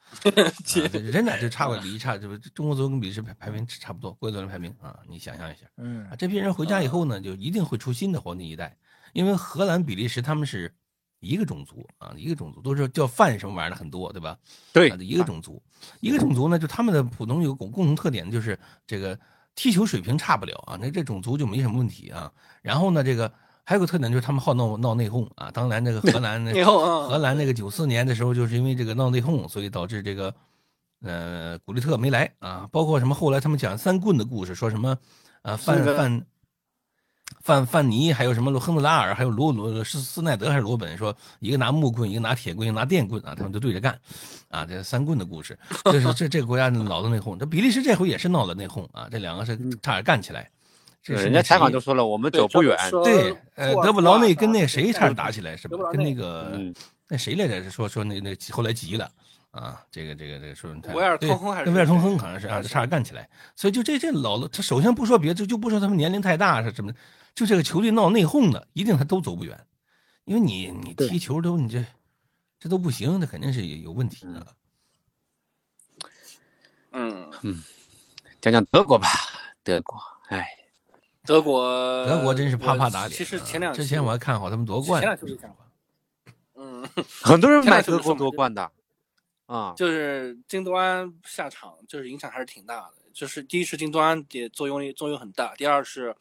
这真的就差过离差，就是中国足球跟比利时排排名差不多，国际足联排名啊，你想象一下。嗯。啊，这批人回家以后呢，就一定会出新的黄金一代，因为荷兰、比利时他们是一个种族啊，一个种族都是叫范什么玩意儿的很多，对吧？对啊，一个种族，一个种族呢，就他们的普通有共共同特点就是这个踢球水平差不了啊，那这种族就没什么问题啊。然后呢，这个还有个特点就是他们好闹闹内讧啊。当然，那个荷兰那 荷兰那个九四年的时候，就是因为这个闹内讧，所以导致这个呃古利特没来啊。包括什么后来他们讲三棍的故事，说什么呃范是的范范范尼，还有什么亨德拉尔，还有罗罗斯斯奈德还是罗本，说一个拿木棍，一个拿铁棍，一个拿电棍啊，他们就对着干，啊，这三棍的故事，这是这这个国家闹的内讧。这比利时这回也是闹了内讧啊，这两个是差点干起来。人家采访谁就说了，我们走不远。对，呃，德布劳内跟那谁差点打打起来是吧跟那个嗯那谁来着？说说那那后来急了啊，这个这个这个说他维尔对通亨还是跟维尔通亨好像是啊，差点干起来。所以就这这老了，他首先不说别的，就就不说他们年龄太大是什么，就这个球队闹内讧的，一定他都走不远，因为你你踢球都你这这都不行，那肯定是有有问题的。嗯嗯，讲讲德国吧，德国，哎，德国德国真是啪啪打脸。呃其实啊前两之前我还看好他们夺冠前两，嗯，很多人买德国就是夺冠的，啊，就是京多安下场，就是影响还是挺大的。就是第一是京多安也作用力作用很大，第二是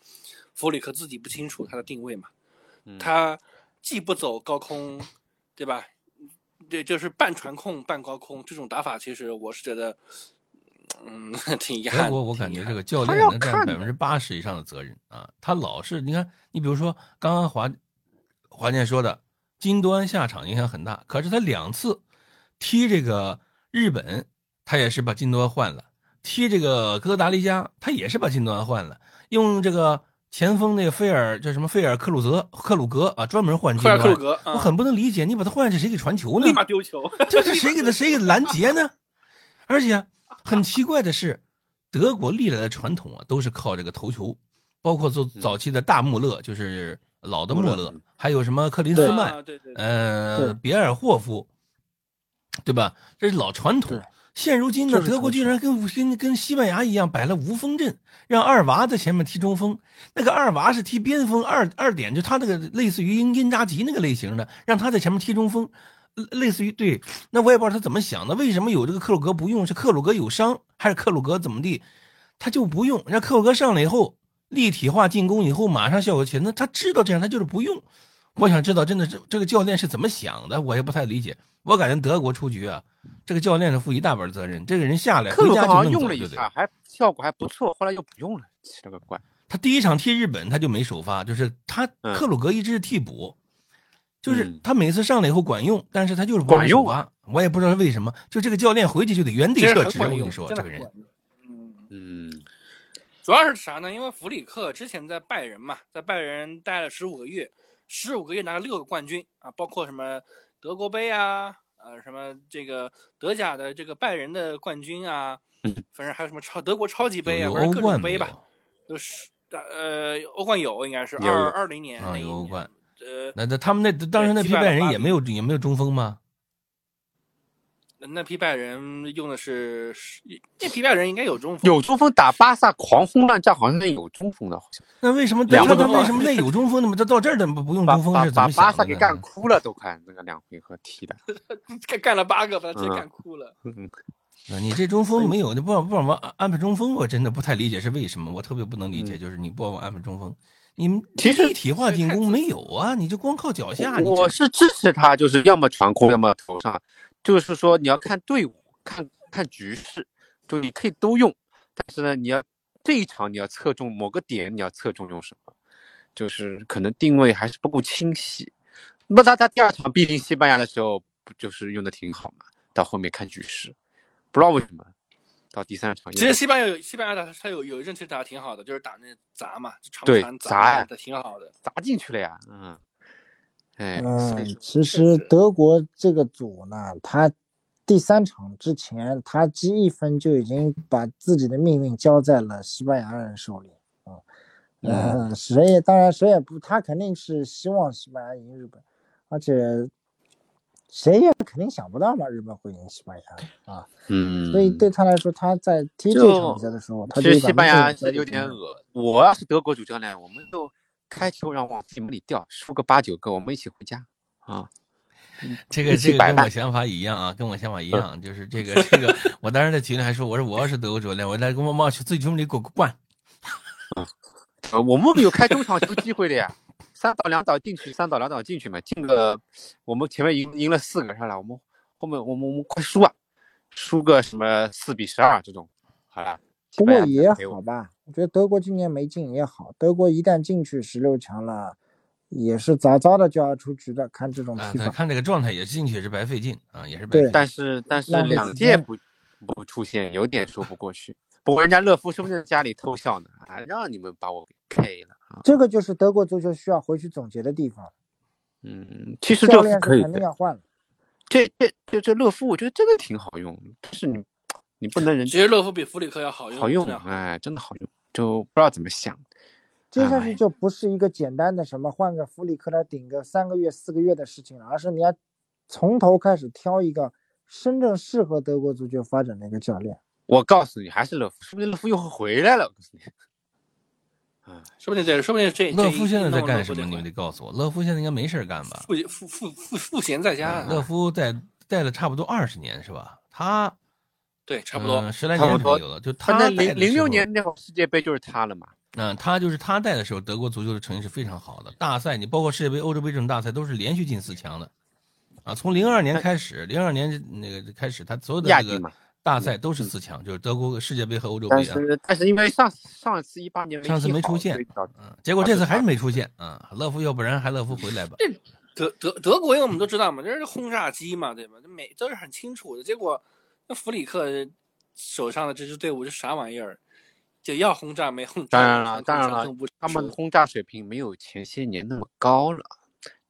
弗里克自己不清楚他的定位嘛，嗯他既不走高空，对吧？对，就是半传控半高空这种打法，其实我是觉得，嗯，挺遗憾的。德国我感觉这个教练能占百分之八十以上的责任啊，他老是你看，你比如说刚刚华华健说的，金多安下场影响很大，可是他两次踢这个日本，他也是把金多安换了；踢这个哥达黎加，他也是把金多安换了，用这个前锋那个菲尔叫什么菲尔克鲁泽克鲁格啊，专门换金科尔。克鲁格，嗯我很不能理解，你把他换下去，谁给传球呢？立马丢球。这是谁给他谁给拦截呢？而且很奇怪的是，德国历来的传统啊，都是靠这个头球，包括做早期的大穆勒，就是老的穆勒还有什么克林斯曼，啊对对对，呃，对别尔霍夫，对吧？这是老传统对。现如今呢，德国居然跟跟跟西班牙一样摆了无锋阵，让二娃在前面踢中锋。那个二娃是踢边锋，二二点就他那个类似于因因扎吉那个类型的，让他在前面踢中锋，类类似于对。那我也不知道他怎么想的，为什么有这个克鲁格不用？是克鲁格有伤，还是克鲁格怎么地？他就不用，让克鲁格上来以后立体化进攻以后马上效果起来。那他知道这样，他就是不用。我想知道，真的是这个教练是怎么想的，我也不太理解。我感觉德国出局啊，这个教练是负一大半责任。这个人下来克鲁格回家就好像用了一？下，还效果还不错，后来又不用了，奇了个怪。他第一场踢日本他就没首发，就是他嗯克鲁格一直是替补，就是嗯他每次上来以后管用，但是他就是管用啊，我也不知道为什么。就这个教练回去就得原地撤职，我跟你说，这个人嗯，主要是啥呢？因为弗里克之前在拜仁嘛，在拜仁待了十五个月，十五个月拿了六个冠军啊，包括什么德国杯啊，呃，什么这个德甲的这个拜仁的冠军啊，嗯反正还有什么超德国超级杯啊，有反正各欧冠没种杯吧，有？都是呃欧冠有应该是二二零年啊那一年有欧冠，呃，那那他们那当时那批拜仁也没有也没有中锋吗？那批拜仁用的是是那批拜仁应该有中锋，有中锋打巴萨狂轰乱炸，好像那有中锋的，好像那为什么两个中锋为什么那有中锋？那么他到这儿怎么不用把中锋是把巴萨给干？哭了，都快那个两回合踢的。干干了八个，把他直接嗯干哭了。你这中锋没有，你不让不怎么安安排中锋，我真的不太理解是为什么，我特别不能理解，就是你不帮我安排中锋，你们其实立体化进攻没有啊，你就光靠脚下，我是支持他，就是要么传控，要么投上，就是说你要看队伍，看看局势，就你可以都用，但是呢，你要这一场你要侧重某个点，你要侧重用什么，就是可能定位还是不够清晰。那他他第二场逼近西班牙的时候，不就是用的挺好嘛？到后面看局势，不知道为什么，到第三场其实西班牙有西班牙打他有有一阵其实打的挺好的，就是打那砸嘛，长对传砸的挺好的。砸进去了呀，嗯，哎，嗯，其实德国这个组呢，他第三场之前，他积一分就已经把自己的命运交在了西班牙人手里啊。嗯，谁也当然谁也不，他肯定是希望西班牙赢日本，而且谁也肯定想不到嘛，日本会赢西班牙啊。嗯，所以对他来说，他在踢这场比赛的时候，他其就把实西班牙有点恶。我要是德国主教练，我们就开球让往体门里掉，输个八九个，我们一起回家啊！这个这个跟我想法一样啊，跟我想法一样，就是这个这个，我当时在群里还说，我说我要是德国主教练，我来跟我妈去最终里给我灌。呃，我们有开中场球机会的呀，三倒两倒进去，三倒两倒进去嘛，进个我们前面赢赢了四个上来？我们后面我们我们快输啊，输个什么四比十二这种，好了。不过也好吧，我觉得德国今年没进也好，德国一旦进去十六强了。也是早早的就要出局的，看这种踢法，看这个状态也进去也是白费劲啊，也是白费。但是但是两届不不出现，有点说不过去。不过人家勒夫是不是在家里偷笑呢，还让你们把我给 K 了啊！这个就是德国足球需要回去总结的地方。嗯，其实这练可以肯定要换了。这这这这勒夫，我觉得真的挺好用，但是你你不能人。其实乐夫比弗里克要好用，好用哎，真的好用，就不知道怎么想。接下去就不是一个简单的什么换个弗里克来顶个三个月四个月的事情了，而是你要从头开始挑一个真正适合德国足球发展的一个教练。我告诉你，还是勒夫，说不定勒夫又回来了。我告诉你，啊，说不定这，说不定这勒夫现在在干什么？你们得告诉我，勒夫现在应该没事干吧？赋赋赋赋赋闲在家。勒夫在带了差不多二十年是吧？他对，差不多十来年左右了。就他那零零六年那会世界杯就是他了嘛。嗯，他就是他带的时候，德国足球的成绩是非常好的。大赛，你包括世界杯、欧洲杯这种大赛，都是连续进四强的。啊，从零二年开始，零二年那个开始，他所有的这个大赛都是四强，就是德国世界杯和欧洲杯。但是，但是因为上上一次一八年上次没出现，嗯，结果这次还是没出现。啊，勒夫，要不然还勒夫回来吧。德德德国，因为我们都知道嘛，这是轰炸机嘛，对吧？这每都是很清楚的。结果那弗里克手上的这支队伍是啥玩意儿？就要轰炸没轰炸，当然了，当然了，他们的轰炸水平没有前些年那么高了，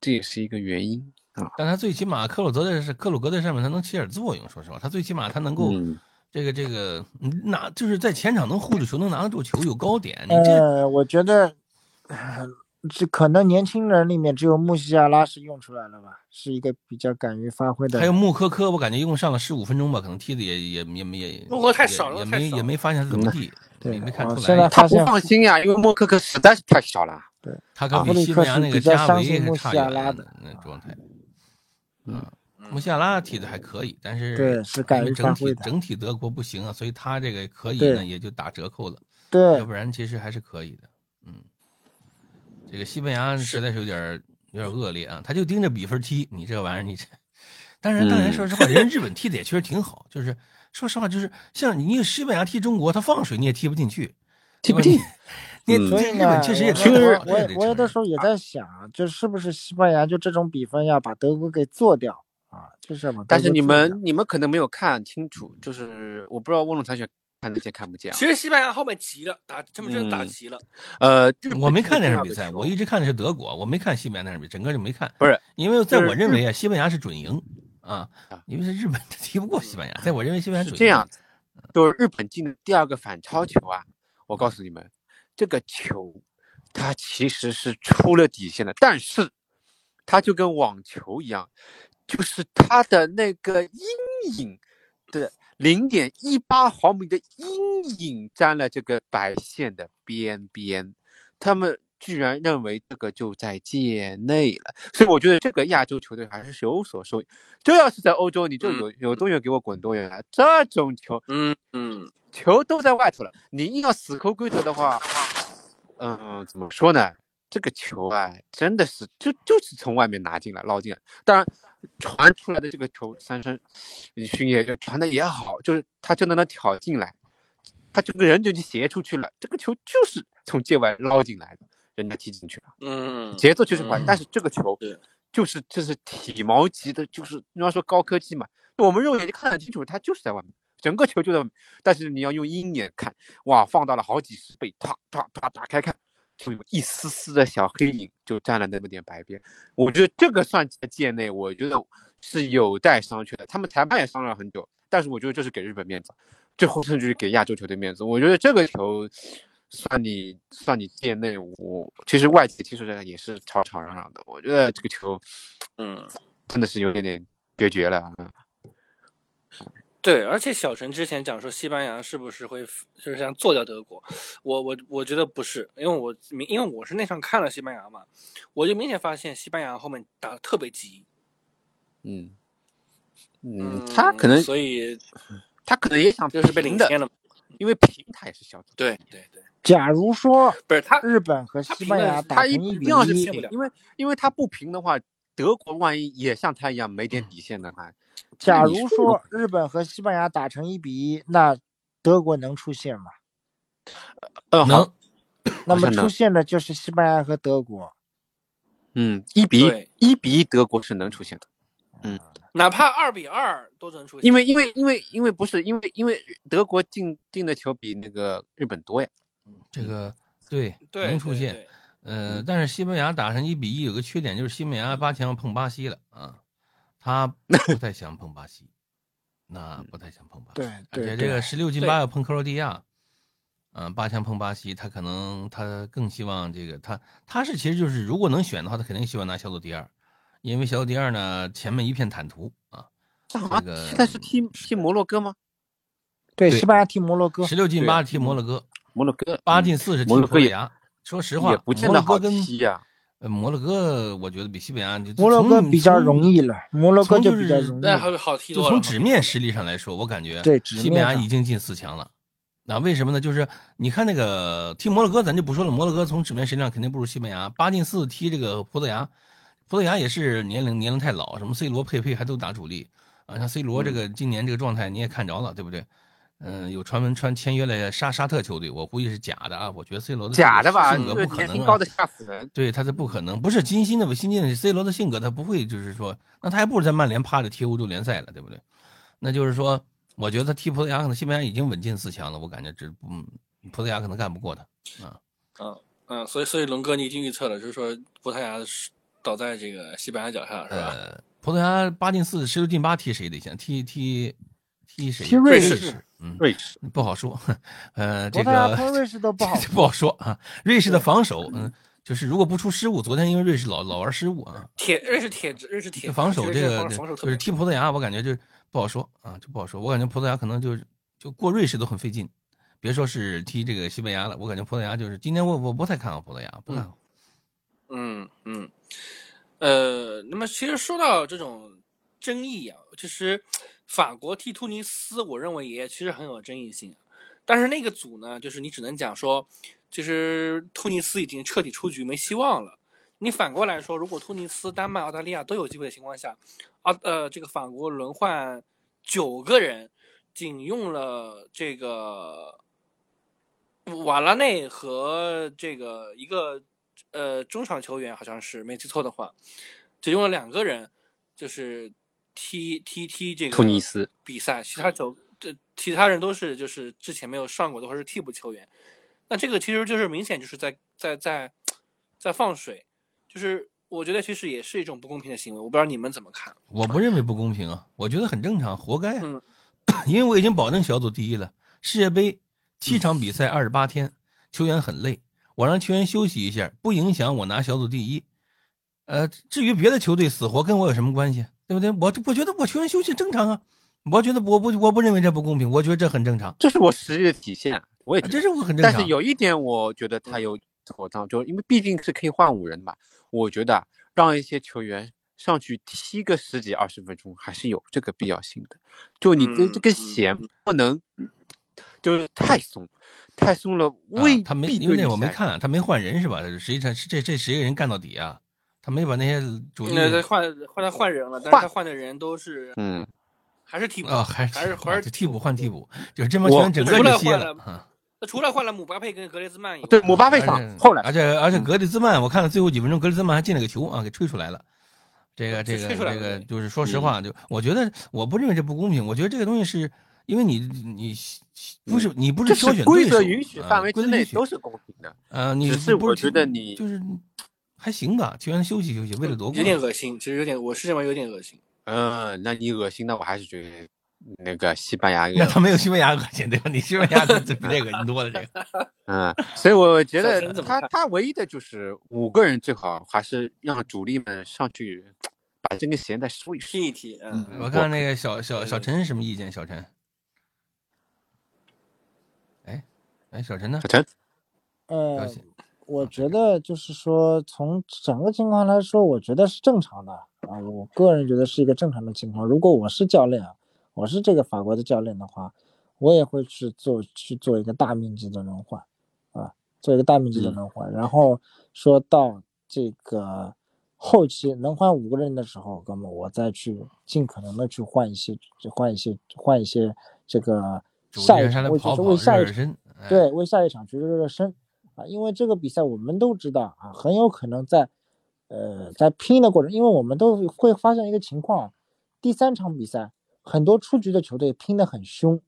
这也是一个原因啊。但他最起码克鲁泽在是克鲁格在上面，他能起点作用。说实话，他最起码他能够这个这个拿，就是在前场能护住球，能拿得住球，有高点。你这，我觉得。这可能年轻人里面只有穆西亚拉是用出来了吧，是一个比较敢于发挥的。还有穆科科，我感觉一共上了十五分钟吧，可能踢的也也也也穆科太少了，也没也没发现他怎么踢，对，没看出来。现在他不放心呀，因为穆科科实在是太小了。对，他跟比西班牙那个加维还差远了那状态。嗯，穆西亚拉踢的还可以，但是对是敢于整体整体德国不行啊，所以他这个可以呢，也就打折扣了。对，要不然其实还是可以的。嗯。这个西班牙实在是有点有点恶劣啊，他就盯着比分踢，你这玩意儿你这，当然当然说实话，人日本踢的也确实挺好，就是说实话就是像你西班牙踢中国，他放水你也踢不进去，踢不进。你日本确实也其实我我有的时候也在想，就是不是西班牙就这种比分要把德国给做掉啊？就是嘛。但是你们你们可能没有看清楚，就是我不知道翁龙才选。看得见看不见。其实西班牙后面急了，打他们真的打急了。呃，我没看那场比赛，我一直看的是德国，我没看西班牙那场比赛，整个就没看。不是，因为在我认为啊，西班牙是准赢啊，因为是日本 踢不过西班牙，在我认为西班牙准。这样，就是日本进的第二个反超球啊！我告诉你们，这个球它其实是出了底线的，但是它就跟网球一样，就是它的那个阴影的。零点一八毫米的阴影沾了这个白线的边边，他们居然认为这个就在界内了，所以我觉得这个亚洲球队还是有所收。这要是在欧洲，你就有有多远给我滚多远啊！这种球，嗯嗯，球都在外头了，你硬要死抠规则的话，嗯，怎么说呢？这个球啊，真的是就就是从外面拿进来捞进来，当然。传出来的这个球，三生勋爷就传的也好，就是他就能能挑进来，他这个人就去斜出去了，这个球就是从界外捞进来的，人家踢进去了，嗯，节奏就是快，但是这个球就是就是体毛级的，就是你要说高科技嘛，我们肉眼就看得清楚，他就是在外面，整个球就在，但是你要用鹰眼看，哇，放大了好几十倍，啪啪啪打开看。就有一丝丝的小黑影，就占了那么点白边。我觉得这个算在界内，我觉得是有待商榷的。他们裁判也商量很久，但是我觉得这是给日本面子，最后甚至是给亚洲球队面子。我觉得这个球算你算你界内，我其实外界其实也是吵吵嚷嚷的。我觉得这个球，嗯，真的是有点点决绝了。对，而且小陈之前讲说西班牙是不是会就是想做掉德国，我我我觉得不是，因为我明因为我是那场看了西班牙嘛，我就明显发现西班牙后面打的特别急，嗯嗯，他可能所以他可能也想就是被领先了嘛。因为平他也是小组。对对对，假如说不是他日本和西班牙打他一成一比一因为因为他不平的话，德国万一也像他一样没点底线的话，假如说日本和西班牙打成一比一，那德国能出线吗？呃，能那么出现的就是西班牙和德国。嗯，一比一，一比一，德国是能出现的。嗯哪怕二比二都能出现。因为因为因为因为不是因为因为德国进进的球比那个日本多呀。这个对对能出现。对呃，但是西班牙打成一比一有个缺点，就是西班牙八强碰巴西了啊，他不太想碰巴西，那不太想碰巴西。对而且这个十六进八要碰克罗地亚，嗯、八强碰巴西，他可能他更希望这个他他是其实就是如果能选的话，他肯定希望拿小组第二，因为小组第二呢前面一片坦途啊，这好这个像现在是踢踢摩洛哥吗？对对西班牙踢摩洛哥，十六进八踢摩洛哥，摩洛哥八进四是踢摩洛哥也葡萄牙。说实话，摩洛哥跟。呃摩洛哥，我觉得比西班牙就摩洛哥比较容易了，摩洛哥就是比较容易那了。还好踢多了。就从纸面实力上来说，我感觉对西班牙已经进四强了。那为什么呢？就是你看那个踢摩洛哥，咱就不说了，摩洛哥从纸面实力上肯定不如西班牙。八进四踢这个葡萄牙，葡萄牙也是年龄年龄太老，什么 C 罗、佩佩还都打主力啊。像 C 罗这个今年这个状态你也看着了，对不对？嗯，有传闻穿签约了沙沙特球队，我估计是假的啊。我觉得 C 罗的假的吧？性格不可能啊年高的吓死人。对，他是不可能，不是金星的新进的 C 罗的性格，他不会就是说，那他还不如在曼联趴着踢欧洲联赛了，对不对？那就是说，我觉得他踢葡萄牙可能西班牙已经稳进四强了，我感觉这嗯，葡萄牙可能干不过他啊。嗯，所以所以龙哥你已经预测了，就是说葡萄牙是倒在这个西班牙脚下，是吧？呃，葡萄牙八进四，十六进八踢谁得先踢踢踢谁？踢瑞士士，嗯，瑞士不好说。呃，这个萄牙碰瑞士都不好 不好说啊。瑞士的防守，嗯，就是如果不出失误，昨天因为瑞士老老玩失误啊，铁瑞士铁瑞士铁防守这个就是防防守特别踢葡萄牙，我感觉就不好说啊，就不好说。我感觉葡萄牙可能就是就过瑞士都很费劲，别说是踢这个西班牙了，我感觉葡萄牙就是今天我我不太看好葡萄牙，不看好。嗯嗯，呃，那么其实说到这种争议啊，其实法国踢突尼斯，我认为也其实很有争议性。但是那个组呢，就是你只能讲说，其实突尼斯已经彻底出局，没希望了。你反过来说，如果突尼斯、丹麦、澳大利亚都有机会的情况下，啊呃，这个法国轮换九个人，仅用了这个瓦拉内和这个一个呃中场球员，好像是没记错的话，只用了两个人，就是踢踢踢这个突尼斯比赛，其他球这其他人都是就是之前没有上过的或者是替补球员。那这个其实就是明显就是在在在在放水，就是我觉得其实也是一种不公平的行为。我不知道你们怎么看？我不认为不公平啊，我觉得很正常，活该啊。嗯 因为我已经保证小组第一了。世界杯七场比赛二十八天，球员很累，我让球员休息一下，不影响我拿小组第一。呃，至于别的球队死活跟我有什么关系，对不对？我我觉得我球员休息正常啊，我觉得我不我不认为这不公平，我觉得这很正常，这是我实力的体现，我也这是我很正常。但是有一点，我觉得他有妥当，就因为毕竟是可以换五人嘛，我觉得啊让一些球员上去踢个十几二十分钟，还是有这个必要性的。就你跟嗯这个弦不能就是太松，太松了未啊、他没因为那我没看，他没换人是吧？实际上是这这十个人干到底啊？他没把那些主力那他换换他换人了，但是换他换的人都是嗯，还是替补啊，还还是还是啊就替补换替补，就是这帮球员整个除了就歇换了了啊。那除了换了姆巴佩跟格雷兹曼以外，对，姆巴佩上后来而且而且格里兹曼，我看了最后几分钟，格里兹曼还进了个球啊，给吹出来了。这个这个这个，就是说实话，就我觉得我不认为这不公平，我觉得这个东西是因为你你不是你不是挑选规则允许啊范围之内都是公平的。呃，你只是我不是觉得你就是还行吧，球员休息休息，为了夺冠有。点恶心，其实有点，我是认为有点恶心。嗯，那你恶心，那我还是觉得那个西班牙那他没有西班牙恶心对吧？你西班牙这比这恶心多了，这个。嗯，所以我觉得他他唯一的就是五个人最好还是让主力们上去把这个弦再收一收。踢一踢，嗯，嗯我看那个小小小陈什么意见？小陈，哎哎，小陈呢小？陈，呃了解，我觉得就是说，从整个情况来说，我觉得是正常的。啊，我个人觉得是一个正常的情况。如果我是教练啊，我是这个法国的教练的话，我也会去做去做一个大面积的轮换，啊，做一个大面积的轮换。然后说到这个后期能换五个人的时候，那么我再去尽可能的去换一些，换一些，换一些这个下一场，为就是为下一场，对，为下一场去热热身啊，因为这个比赛我们都知道啊，很有可能在。呃，在拼的过程，因为我们都会发现一个情况，第三场比赛很多出局的球队拼得很凶，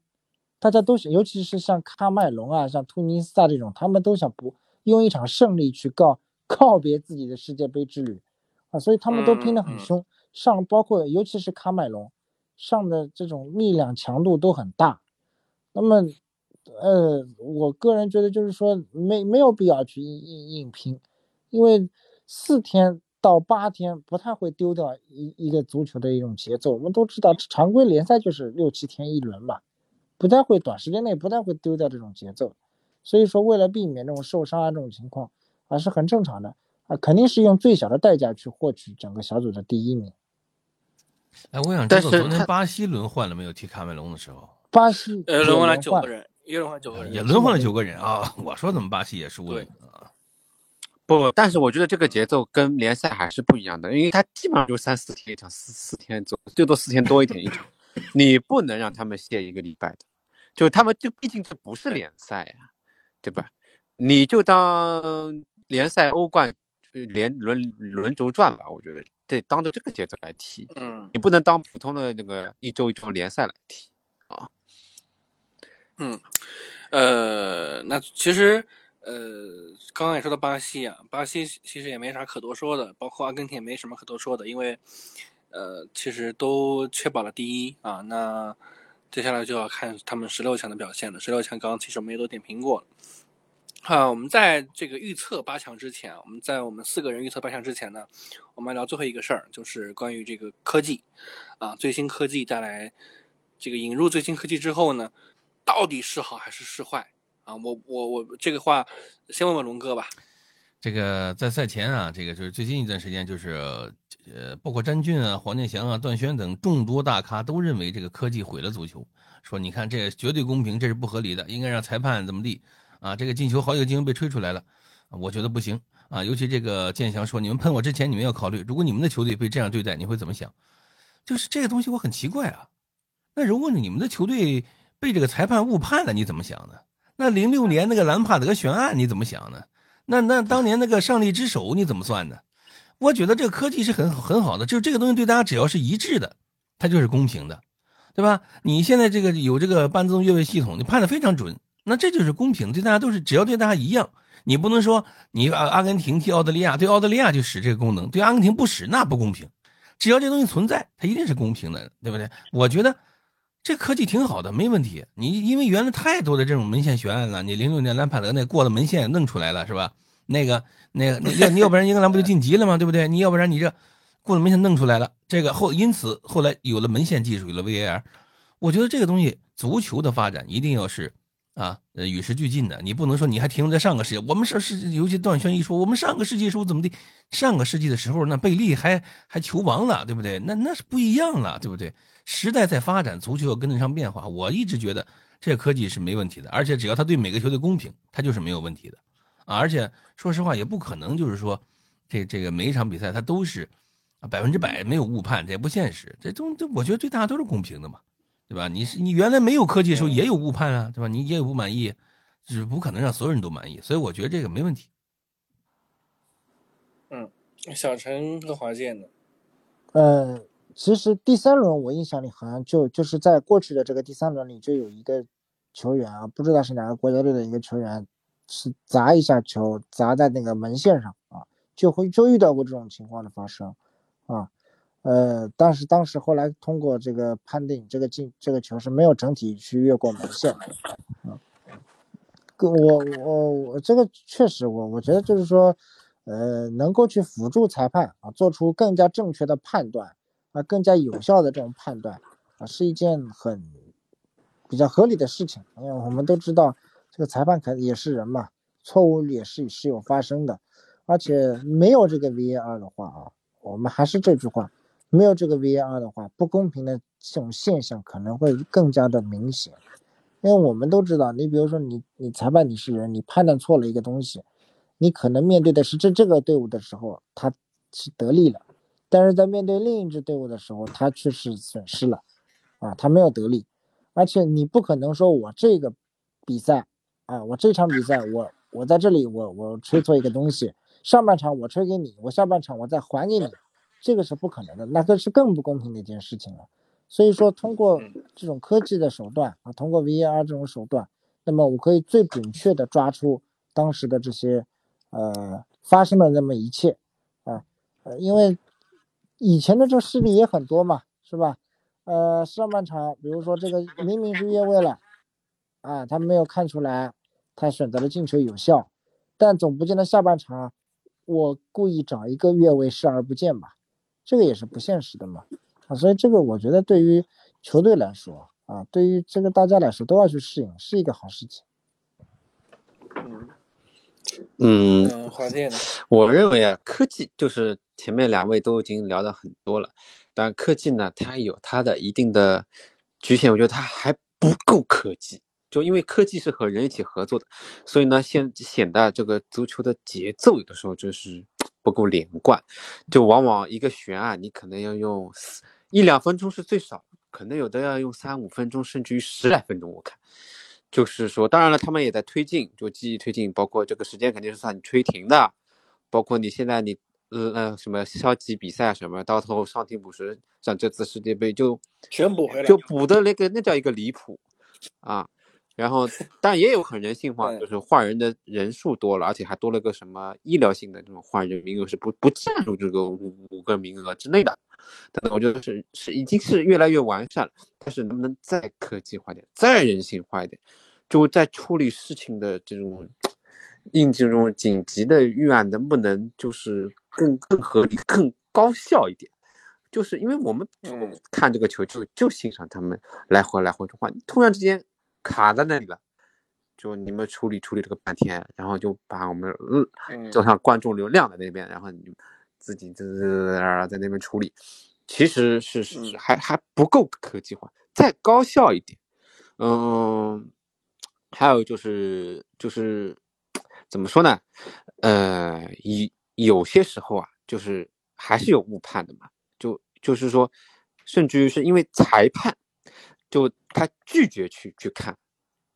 大家都想，尤其是像喀麦隆啊、像突尼斯啊这种，他们都想不用一场胜利去告告别自己的世界杯之旅啊，所以他们都拼得很凶，上包括尤其是喀麦隆上的这种力量强度都很大，那么，呃，我个人觉得就是说没没有必要去硬硬硬拼，因为。四天到八天不太会丢掉一一个足球的一种节奏，我们都知道常规联赛就是六七天一轮嘛，不太会短时间内不太会丢掉这种节奏，所以说为了避免这种受伤啊这种情况啊是很正常的啊，肯定是用最小的代价去获取整个小组的第一名。哎，我想知道昨天巴西轮换了没有？踢卡梅隆的时候，巴西呃轮换了九个人，也轮换九个人，也轮换了九个人啊！我说怎么巴西也输了？不，但是我觉得这个节奏跟联赛还是不一样的，因为它基本上就三四天一场，四四天左最多四天多一点一场，你不能让他们歇一个礼拜的，就他们就毕竟这不是联赛呀，对吧？你就当联赛、欧冠连轮轮轴转吧，我觉得得当着这个节奏来踢，嗯，你不能当普通的那个一周一周联赛来踢啊，嗯，呃，那其实。呃，刚刚也说到巴西啊，巴西其实也没啥可多说的，包括阿根廷也没什么可多说的，因为，呃，其实都确保了第一啊。那接下来就要看他们十六强的表现了。十六强刚刚其实我们也都点评过了。啊，我们在这个预测八强之前，我们在我们四个人预测八强之前呢，我们聊最后一个事儿，就是关于这个科技啊，最新科技带来这个引入最新科技之后呢，到底是好还是是坏？啊，我我我这个话先问问龙哥吧。这个在赛前啊，这个就是最近一段时间，就是呃，包括詹俊啊、黄健翔啊、段轩等众多大咖都认为这个科技毁了足球，说你看这绝对公平，这是不合理的，应该让裁判怎么地啊？这个进球好几个进球被吹出来了，我觉得不行啊。尤其这个健翔说，你们喷我之前，你们要考虑，如果你们的球队被这样对待，你会怎么想？就是这个东西我很奇怪啊。那如果你们的球队被这个裁判误判了，你怎么想呢？那零六年那个兰帕德悬案你怎么想呢？那那当年那个上帝之手你怎么算呢？我觉得这个科技是很很好的，就是这个东西对大家只要是一致的，它就是公平的，对吧？你现在这个有这个半自动越位系统，你判的非常准，那这就是公平，对大家都是只要对大家一样，你不能说你阿阿根廷踢澳大利亚，对澳大利亚就使这个功能，对阿根廷不使那不公平，只要这东西存在，它一定是公平的，对不对？我觉得。这科技挺好的，没问题。你因为原来太多的这种门线悬案了，你零六年兰帕德那过了门线弄出来了是吧？那个那个要要不然英格兰不就晋级了吗？对不对？你要不然你这过了门线弄出来了，这个后因此后来有了门线技术，有了 VAR。我觉得这个东西足球的发展一定要是啊呃与时俱进的，你不能说你还停留在上个世纪。我们上世尤其段轩一说，我们上个世纪时候怎么的？上个世纪的时候那贝利还还球王了，对不对？那那是不一样了，对不对？时代在发展，足球要跟得上变化。我一直觉得这个科技是没问题的，而且只要它对每个球队公平，它就是没有问题的啊！而且说实话，也不可能就是说，这这个每一场比赛它都是百分之百没有误判，这也不现实。这都这我觉得对大家都是公平的嘛，对吧？你是你原来没有科技的时候也有误判啊，对吧？你也有不满意，是不可能让所有人都满意，所以我觉得这个没问题。嗯，小陈和华健呢？嗯。其实第三轮我印象里好像就就是在过去的这个第三轮里就有一个球员啊，不知道是哪个国家队的一个球员，是砸一下球砸在那个门线上啊，就会就遇到过这种情况的发生啊，呃，但是当时后来通过这个判定，这个进这个球是没有整体去越过门线啊，我我我这个确实我我觉得就是说，呃，能够去辅助裁判啊，做出更加正确的判断。啊，更加有效的这种判断啊，是一件很比较合理的事情。因为我们都知道，这个裁判肯也是人嘛，错误也是是有发生的。而且没有这个 VAR 的话啊，我们还是这句话，没有这个 V R 的话，不公平的这种现象可能会更加的明显。因为我们都知道，你比如说你你裁判你是人，你判断错了一个东西，你可能面对的是这这个队伍的时候，他是得利了，但是在面对另一支队伍的时候，他却是损失了，啊，他没有得利，而且你不可能说我这个比赛啊，我这场比赛我我在这里我我吹错一个东西，上半场我吹给你，我下半场我再还给你，这个是不可能的，那个是更不公平的一件事情了。所以说，通过这种科技的手段啊，通过 VAR 这种手段，那么我可以最准确的抓出当时的这些，呃，发生的那么一切，啊，呃，因为以前的这个事例也很多嘛，是吧？呃，上半场，比如说这个明明是越位了，啊，他没有看出来，他选择了进球有效，但总不见得下半场我故意找一个越位视而不见吧？这个也是不现实的嘛。啊，所以这个我觉得对于球队来说啊，对于这个大家来说都要去适应，是一个好事情。嗯，嗯，华健呢？我认为啊，科技就是前面两位都已经聊的很多了，但科技呢，它有它的一定的局限，我觉得它还不够科技。就因为科技是和人一起合作的，所以呢，现显得这个足球的节奏有的时候就是不够连贯，就往往一个悬案你可能要用一两分钟是最少，可能有的要用三五分钟，甚至于十来分钟。我看，就是说，当然了，他们也在推进，就积极推进，包括这个时间肯定是算你吹停的，包括你现在你呃呃什么消极比赛什么，到头后上庭补时，像这次世界杯就全补回来，就补的那个那叫一个离谱啊。然后，但也有很人性化，就是换人的人数多了，而且还多了个什么医疗性的这种换人名额，是不不计入这个五五个名额之内的。但我觉得是是已经是越来越完善了，但是能不能再科技化点，再人性化一点，就在处理事情的这种应这种紧急的预案，能不能就是更更合理、更高效一点？就是因为我们看这个球，就就欣赏他们来回来回的换，突然之间。卡在那里了，就你们处理处理这个半天，然后就把我们嗯，就像观众流量在那边，然后你自己滋滋在那边处理，其实是是还还不够科技化，再高效一点。嗯，还有就是就是怎么说呢？呃，有有些时候啊，就是还是有误判的嘛，就就是说，甚至于是因为裁判。就他拒绝去去看，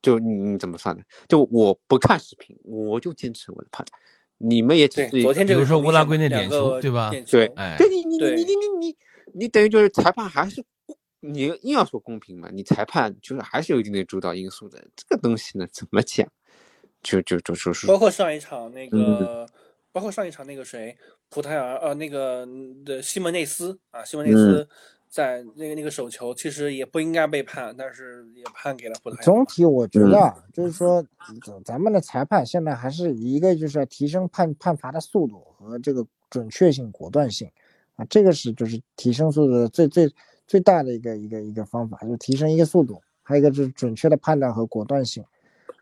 就你你怎么算的？就我不看视频，我就坚持我的判断。你们也只是昨天这个，比如说乌拉圭那点球，对吧？对，哎，对你你你你你你你等于就是裁判还是你硬要说公平嘛？你裁判就是还是有一定的主导因素的。这个东西呢，怎么讲？就就就说是包括上一场那个，包括上一场那个谁，葡萄牙呃那个的西门内斯啊，西门内斯。在那个那个手球，其实也不应该被判，但是也判给了葡萄牙。总体我觉得，就是说，咱们的裁判现在还是一个就是要提升判判罚的速度和这个准确性、果断性啊，这个是就是提升速度的最最最大的一个一个一个方法，就是提升一个速度，还有一个就是准确的判断和果断性，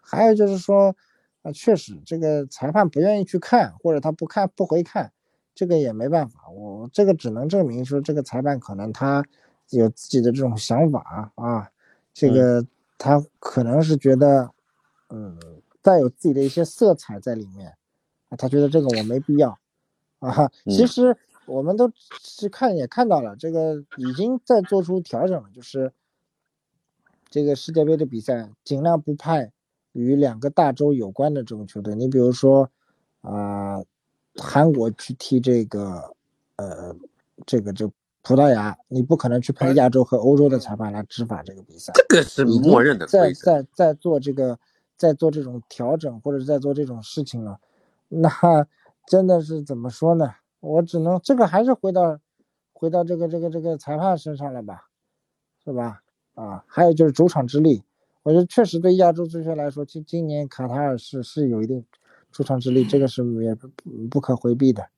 还有就是说，啊，确实这个裁判不愿意去看，或者他不看不回看。这个也没办法，我这个只能证明说，这个裁判可能他有自己的这种想法啊，这个他可能是觉得，嗯，带有自己的一些色彩在里面，啊，他觉得这个我没必要，啊，其实我们都是看也看到了，这个已经在做出调整了，就是这个世界杯的比赛尽量不派与两个大洲有关的这种球队，你比如说啊。韩国去踢这个，呃，这个这葡萄牙，你不可能去派亚洲和欧洲的裁判来执法这个比赛。这个是默认的。在在在做这个，在做这种调整或者在做这种事情了，那真的是怎么说呢？我只能这个还是回到回到这个这个这个裁判身上了吧，是吧？啊，还有就是主场之力，我觉得确实对亚洲足球来说，今今年卡塔尔是是有一定。出场之力，这个是也不不可回避的。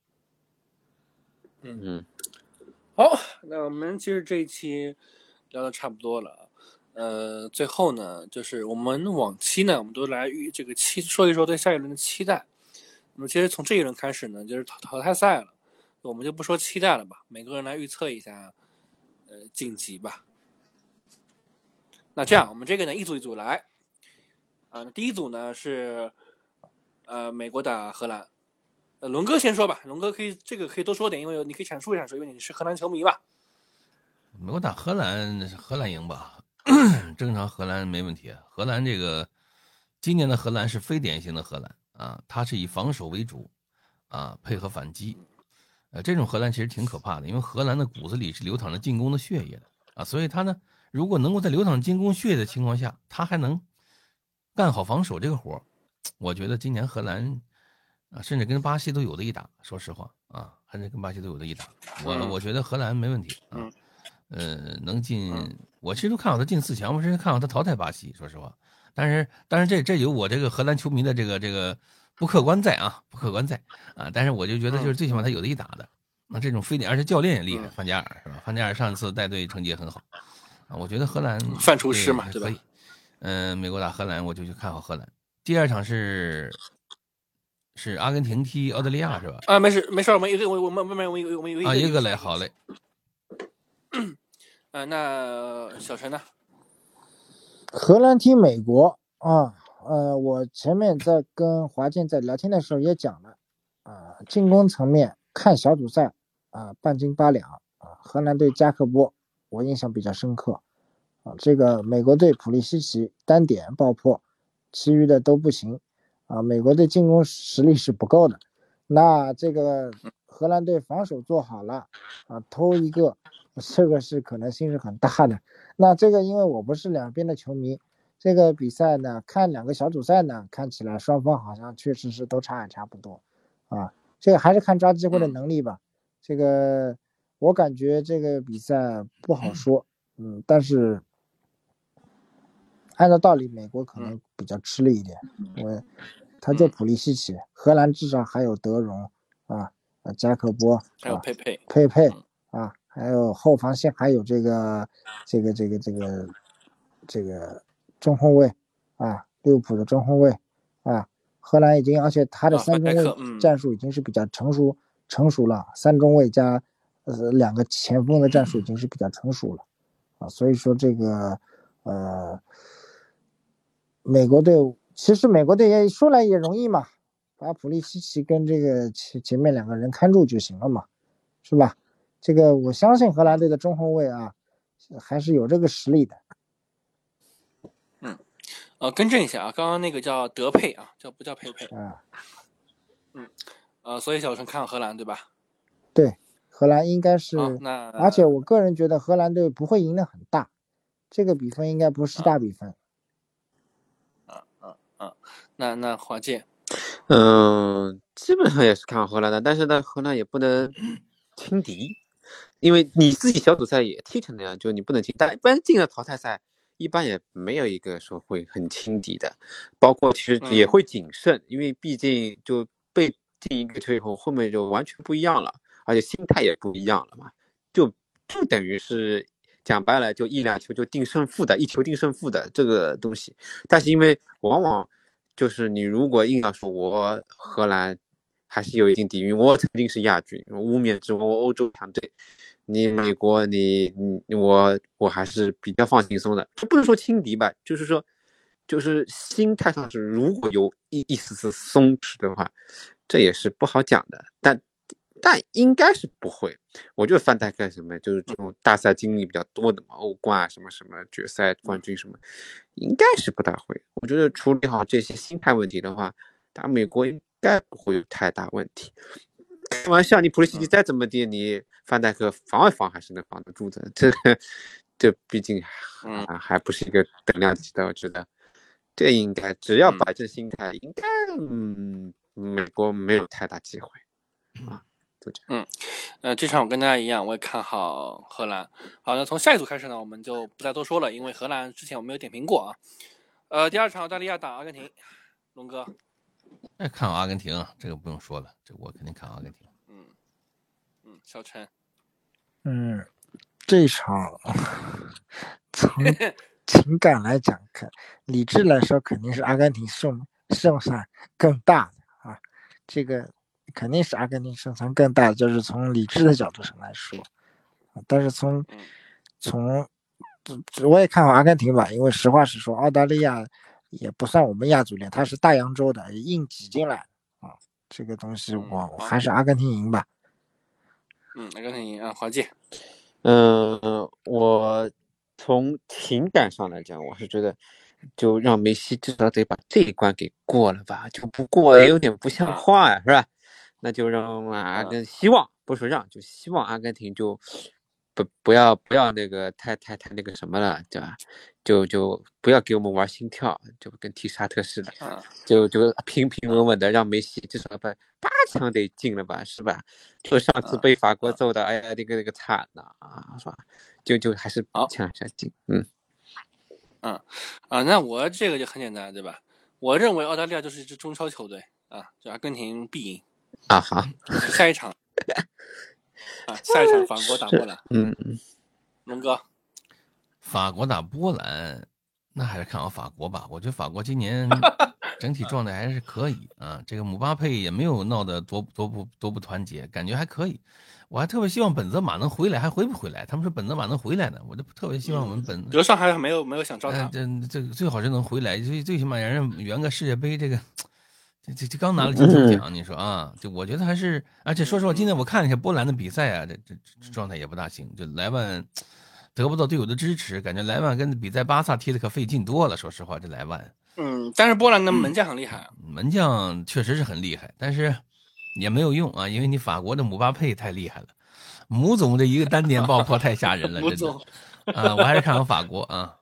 嗯嗯，好，那我们其实这一期聊的差不多了。呃，最后呢，就是我们往期呢，我们都来预这个期说一说对下一轮的期待。那么，其实从这一轮开始呢，就是淘淘汰赛了。我们就不说期待了吧，每个人来预测一下，呃，晋级吧。那这样，我们这个呢，一组一组来。啊，第一组呢是，呃，美国打荷兰。呃，龙哥先说吧，龙哥可以这个可以多说点，因为你可以阐述一下，说因为你是荷兰球迷吧。美国打荷兰，荷兰赢吧？正常荷兰没问题。荷兰这个今年的荷兰是非典型的荷兰啊，它是以防守为主啊，配合反击。呃，这种荷兰其实挺可怕的，因为荷兰的骨子里是流淌着进攻的血液的啊，所以他呢，如果能够在流淌进攻血液的情况下，他还能干好防守这个活我觉得今年荷兰啊，甚至跟巴西都有的一打。说实话啊，甚至跟巴西都有的一打。我我觉得荷兰没问题啊。呃，能进，我其实都看好他进四强，我甚至看好他淘汰巴西。说实话，但是，但是这这有我这个荷兰球迷的这个这个不客观在啊，不客观在啊。但是我就觉得，就是最起码他有的一打的。那这种非典，而且教练也厉害，范加尔是吧？范加尔上次带队成绩也很好啊。我觉得荷兰范厨师嘛，对吧？嗯，美国打荷兰，我就去看好荷兰。第二场是是阿根廷踢澳大利亚是吧？啊，没事没事，我们一个我我们慢慢我们我们啊一个来好嘞。呃，那小陈呢？荷兰踢美国啊，呃，我前面在跟华健在聊天的时候也讲了啊，进攻层面看小组赛啊，半斤八两啊，荷兰对加克波我印象比较深刻啊，这个美国队普利西奇单点爆破，其余的都不行啊，美国队进攻实力是不够的，那这个荷兰队防守做好了啊，偷一个。这个是可能性是很大的。那这个因为我不是两边的球迷，这个比赛呢，看两个小组赛呢，看起来双方好像确实是都差也差不多，啊，这个还是看抓机会的能力吧。这个我感觉这个比赛不好说，嗯，但是按照道理，美国可能比较吃力一点。因为他就普利西奇，荷兰至少还有德容啊，加克波，还有佩佩，佩佩啊。还有后防线，还有这个，这个，这个，这个，这个中后卫，啊，利物浦的中后卫，啊，荷兰已经，而且他的三中卫战术已经是比较成熟，成熟了，三中卫加，呃，两个前锋的战术已经是比较成熟了，啊，所以说这个，呃，美国队其实美国队也说来也容易嘛，把普利西奇跟这个前前面两个人看住就行了嘛，是吧？这个我相信荷兰队的中后卫啊，还是有这个实力的。嗯，呃，更正一下啊，刚刚那个叫德佩啊，叫不叫佩佩啊？嗯，呃，所以小陈看荷兰对吧？对，荷兰应该是。那而且我个人觉得荷兰队不会赢的很大，这个比分应该不是大比分。那那华健，嗯，基本上也是看好荷兰的，但是呢，荷兰也不能轻敌。因为你自己小组赛也踢成那样，就你不能进，但一般进了淘汰赛，一般也没有一个说会很轻敌的，包括其实也会谨慎，因为毕竟就被进一个球以后，后面就完全不一样了，而且心态也不一样了嘛，就就等于是讲白了，就一两球就定胜负的，一球定胜负的这个东西。但是因为往往就是你如果硬要说我荷兰。还是有一定底蕴。我曾经是亚军，污蔑之我，欧洲强队。你美国，你你我我还是比较放轻松的，不能说轻敌吧，就是说，就是心态上是如果有一一丝丝松弛的话，这也是不好讲的。但但应该是不会。我觉得范戴克什么，就是这种大赛经历比较多的嘛，欧冠啊什么什么决赛冠军什么，应该是不大会。我觉得处理好这些心态问题的话，打美国。应该不会有太大问题。开玩笑，你普利西奇再怎么地，你范戴克防一防还是能防得住的。这个，这毕竟还还不是一个等量级的。我觉得，这应该只要摆正心态，应该嗯，美国没有太大机会啊。就这样。嗯，呃，这场我跟大家一样，我也看好荷兰。好，那从下一组开始呢，我们就不再多说了，因为荷兰之前我没有点评过啊。呃，第二场澳大利亚打阿根廷，龙哥。哎，看好阿根廷，这个不用说了，这我肯定看好阿根廷。嗯嗯，小陈，嗯，这场从 情感来讲，看理智来说，肯定是阿根廷胜胜算更大的啊。这个肯定是阿根廷胜算更大，就是从理智的角度上来说。但是从从我也看好阿根廷吧，因为实话实说，澳大利亚也不算我们亚足联，它是大洋洲的，硬挤进来啊，这个东西我还是阿根廷赢吧。嗯，阿根廷赢啊，华姐。嗯，我从情感上来讲，我是觉得就让梅西至少得把这一关给过了吧，就不过也有点不像话呀，是吧？那就让阿根希望不说让，就希望阿根廷就。不不要不要那个太太太那个什么了，对吧？就就不要给我们玩心跳，就跟踢沙特似的，就就平平稳稳的让梅西至少把八强得进了吧，是吧？就上次被法国揍的，哎呀，那个那个惨呐啊，是吧？就就还是强下进，嗯嗯啊，那我这个就很简单，对吧？我认为澳大利亚就是一支中超球队啊，就阿根廷必赢啊，哈，下一场。啊，下一场法国打波兰。嗯嗯，龙哥，法国打波兰，那还是看好法国吧。我觉得法国今年 整体状态还是可以啊。这个姆巴佩也没有闹得多多不多不团结，感觉还可以。我还特别希望本泽马能回来，还回不回来？他们说本泽马能回来呢，我就特别希望我们本德尚还没有没有想招他。这这最好是能回来，最最起码让人圆个世界杯这个。这这刚拿了金球奖，你说啊？就我觉得还是，而且说实话，今天我看了一下波兰的比赛啊，这这状态也不大行。就莱万得不到队友的支持，感觉莱万跟比在巴萨踢的可费劲多了。说实话，这莱万，嗯，但是波兰的门将很厉害，门将确实是很厉害，但是也没有用啊，因为你法国的姆巴佩太厉害了，姆总这一个单点爆破太吓人了，真的啊，我还是看好法国啊。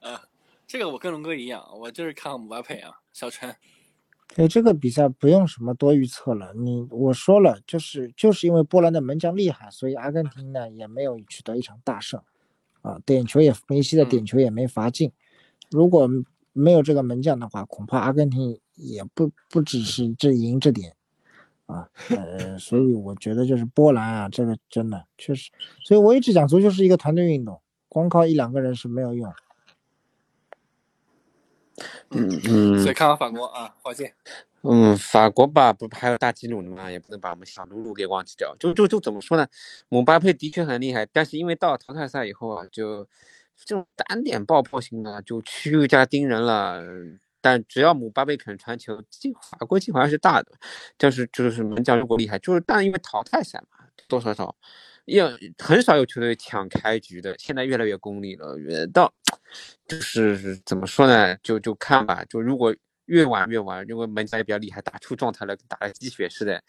啊，这个我跟龙哥一样，我就是看好姆巴佩啊，小陈。对这个比赛不用什么多预测了，你我说了，就是就是因为波兰的门将厉害，所以阿根廷呢也没有取得一场大胜，啊，点球也梅西的点球也没罚进，如果没有这个门将的话，恐怕阿根廷也不不只是这赢这点，啊，呃，所以我觉得就是波兰啊，这个真的确实，所以我一直讲足球是一个团队运动，光靠一两个人是没有用。嗯嗯，所以看好法国啊，华健。嗯，法国吧，不还有大吉鲁的嘛，也不能把我们小鲁鲁给忘记掉。就就就怎么说呢？姆巴佩的确很厉害，但是因为到淘汰赛以后啊，就这种单点爆破型的就区域加盯人了。但只要姆巴佩肯传球，进法国进好像是大的。就是就是门将如果厉害，就是但因为淘汰赛嘛，多少少也很少有球队抢开局的。现在越来越功利了，越到。就是怎么说呢？就就看吧。就如果越晚越晚，因为门将也比较厉害，打出状态了，打了鸡血似的。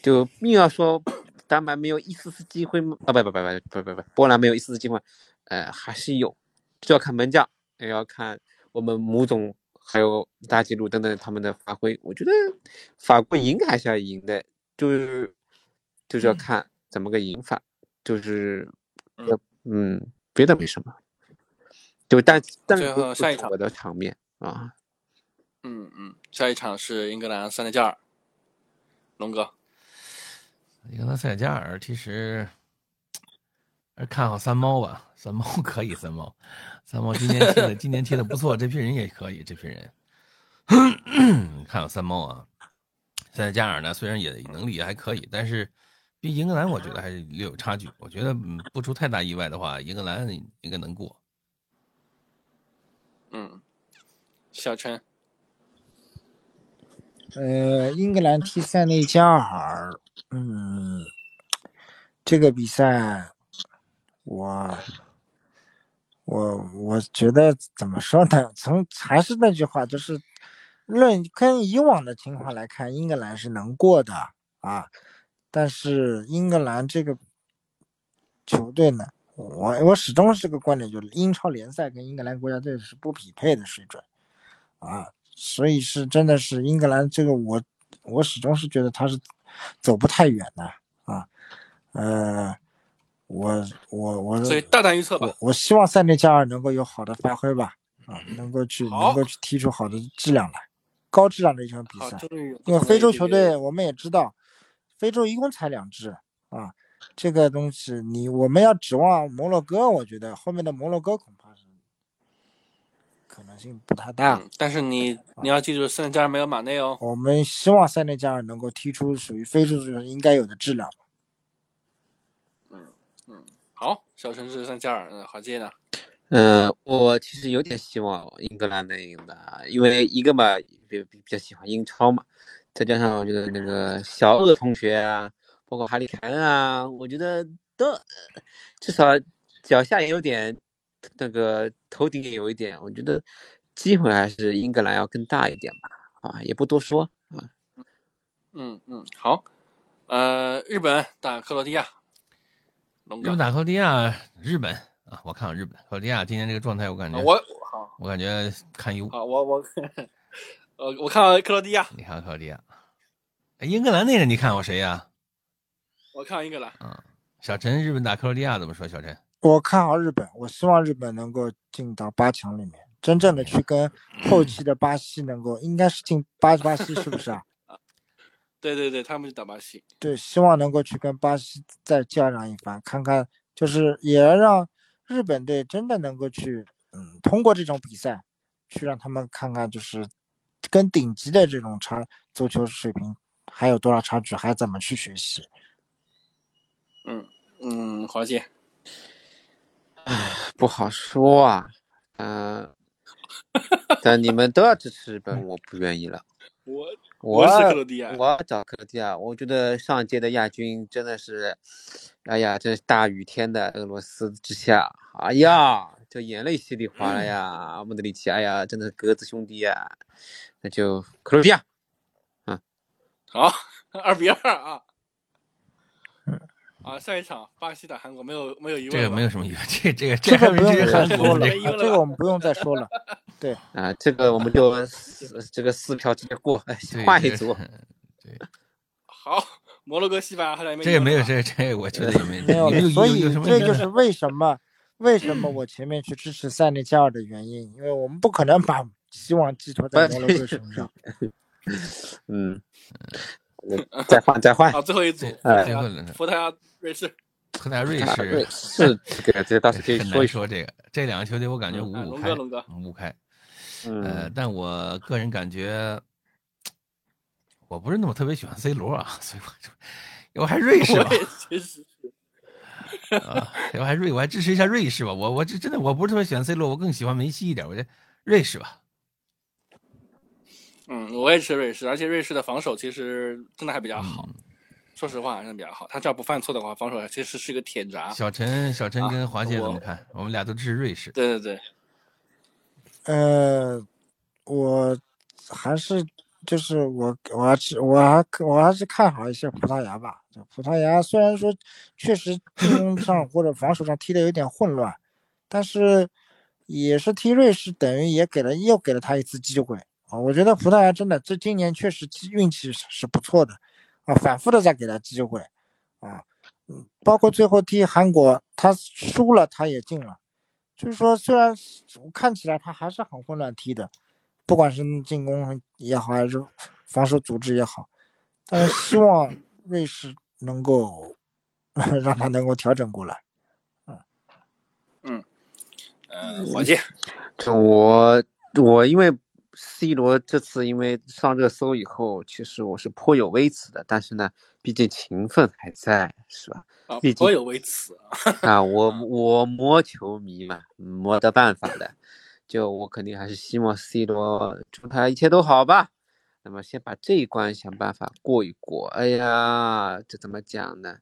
就硬要说丹麦没有一丝丝机会吗？啊不不不不不不不，波兰没有一丝丝机会，呃还是有，就要看门将，也要看我们母总还有大吉鲁等等他们的发挥。我觉得法国赢还是要赢的，就是就是要看怎么个赢法，就是嗯。别的没什么。就但但是下一场我的场面啊，嗯嗯，下一场是英格兰塞内加尔，龙哥，英格兰塞内加尔其实看好三猫吧，三猫 可以，三猫，三猫今年踢的今年踢的不错，这批人也可以，这批人。看好三猫啊，塞内加尔呢虽然也能力也还可以，但是比英格兰我觉得还是略有差距，我觉得不出太大意外的话，英格兰应该能过。嗯，小陈，呃，英格兰踢塞内加尔，嗯，这个比赛，我，我我觉得怎么说呢？从还是那句话，就是论跟以往的情况来看，英格兰是能过的啊。但是英格兰这个球队呢？我我始终是这个观点，就是英超联赛跟英格兰国家队是不匹配的水准，啊，所以是真的是英格兰这个我我始终是觉得他是走不太远的啊，呃，我我我所以大胆预测吧，我希望塞内加尔能够有好的发挥吧，啊，能够去能够去踢出好的质量来，高质量的一场比赛，因为非洲球队我们也知道，非洲一共才两支啊。这个东西，你我们要指望摩洛哥，我觉得后面的摩洛哥恐怕是可能性不太大。嗯，但是你你要记住，塞内加尔没有马内哦。我们希望塞内加尔能够踢出属于非洲足球应该有的质量。好，小城市塞内加尔，嗯，好接呢？嗯，我其实有点希望英格兰能赢的，因为一个嘛，比比比较喜欢英超嘛，再加上我觉得那个小鳄同学啊，包括哈利凯恩啊，我觉得都至少脚下也有点，那个头顶也有一点，我觉得机会还是英格兰要更大一点吧，啊，也不多说啊。嗯嗯，好，呃，日本打克罗地亚，龙哥日本，打克罗地亚，日本啊，我看看日本，克罗地亚今天这个状态，我感觉啊我好我感觉堪忧。啊，我我 呃，我看好克罗地亚，你看好克罗地亚，哎英格兰那个你看好谁呀、我看好英格兰，嗯小陈，日本打克罗地亚怎么说？小陈，我看好日本，我希望日本能够进到八强里面，真正的去跟后期的巴西能够，应该是进巴巴西是不是啊？对对对，他们是打巴西，对，希望能够去跟巴西再较量一番，看看就是也让日本队真的能够去，嗯，通过这种比赛，去让他们看看就是跟顶级的这种差足球水平还有多少差距，还怎么去学习。嗯，华界，不好说啊，嗯、但你们都要支持日本，我不愿意了。我我是克罗地亚，我要找克罗地亚，我觉得上届的亚军真的是，哎呀，这是大雨天的俄罗斯之下，哎呀，这眼泪稀里哗啦呀，莫德里奇，哎呀，真的是格子兄弟呀，那就克罗地亚，好，二比二啊。啊，下一场巴西打韩国没有没有疑问这个没有什么疑问，这这个 这个不用了，国这没有了这个我们不用再说了。对啊，这个我们就四这个四票直接过，哎，换一组，对，好，摩洛哥、西班牙这也没有这这我觉得也没没有所以有这就是为什么为什么我前面去支持塞内加尔的原因，因为我们不可能把 希望寄托在摩洛哥身上。嗯，再换再换，好，最后一组，哎葡萄牙最后一轮葡萄牙、瑞士，葡萄牙瑞士是 这个这倒是可以说一说，这个，这两个球队我感觉五啊五开，五五开。呃嗯，，但我个人感觉，我不是那么特别喜欢 C 罗啊，所以我就我还瑞士吧我，也其实是啊，我还瑞，我还支持一下瑞士吧。我我这真的我不是特别喜欢 C 罗，我更喜欢梅西一点。我觉得瑞士吧，嗯，我也是瑞士，而且瑞士的防守其实真的还比较好。嗯说实话，真的比较好。他只要不犯错的话，防守其实是一个铁闸。小陈小陈啊跟华姐怎么看？我们俩都支持瑞士。对对对，呃，我还是就是我我还是我还我还是看好一些葡萄牙吧。葡萄牙虽然说确实 进攻上或者防守上踢的有点混乱，但是也是踢瑞士，等于也给了又给了他一次机会啊。我觉得葡萄牙真的这今年确实运气是是不错的啊，反复的在给他机会啊。嗯，包括最后踢韩国，他输了他也进了。就是说，虽然看起来他还是很混乱踢的，不管是进攻也好，还是防守组织也好，但是希望瑞士能够 让他能够调整过来。呃，华界，这我我因为 C 罗这次因为上热搜以后，其实我是颇有微词的，但是呢，毕竟情分还在，是吧？啊毕，竟颇有微词啊。啊，我我魔球迷嘛，没得办法的，就我肯定还是希望 C 罗祝他一切都好吧。那么先把这一关想办法过一过。哎呀，这怎么讲呢？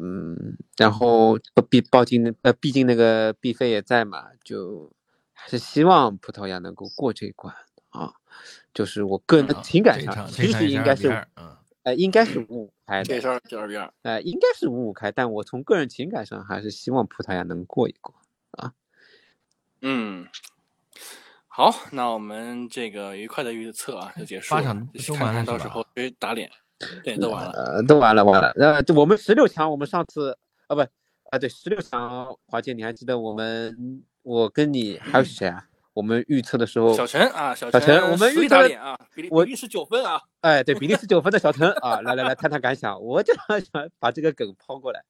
嗯，然后毕毕竟呃，毕竟那个毕飞也在嘛，就还是希望葡萄牙能够过这一关啊。就是我个人的啊情感上，其这场也是2比实应该是2嗯呃，应该是五五开的，这事儿就二比二。呃，应该是五五开，但我从个人情感上还是希望葡萄牙能过一过啊。嗯，好，那我们这个愉快的预测啊就结束了。八场都完了到时候谁打脸。对，都完了。呃，都完了完了。呃，我们十六强，我们上次啊不啊对，十六强，华姐你还记得我们我跟你还有谁啊？我们预测的时候，小陈啊，小小陈我们预测的打脸啊，比利我比利时九分啊。哎对，比利时九分的小陈啊，来来来谈谈感想，我就想把这个梗抛过来。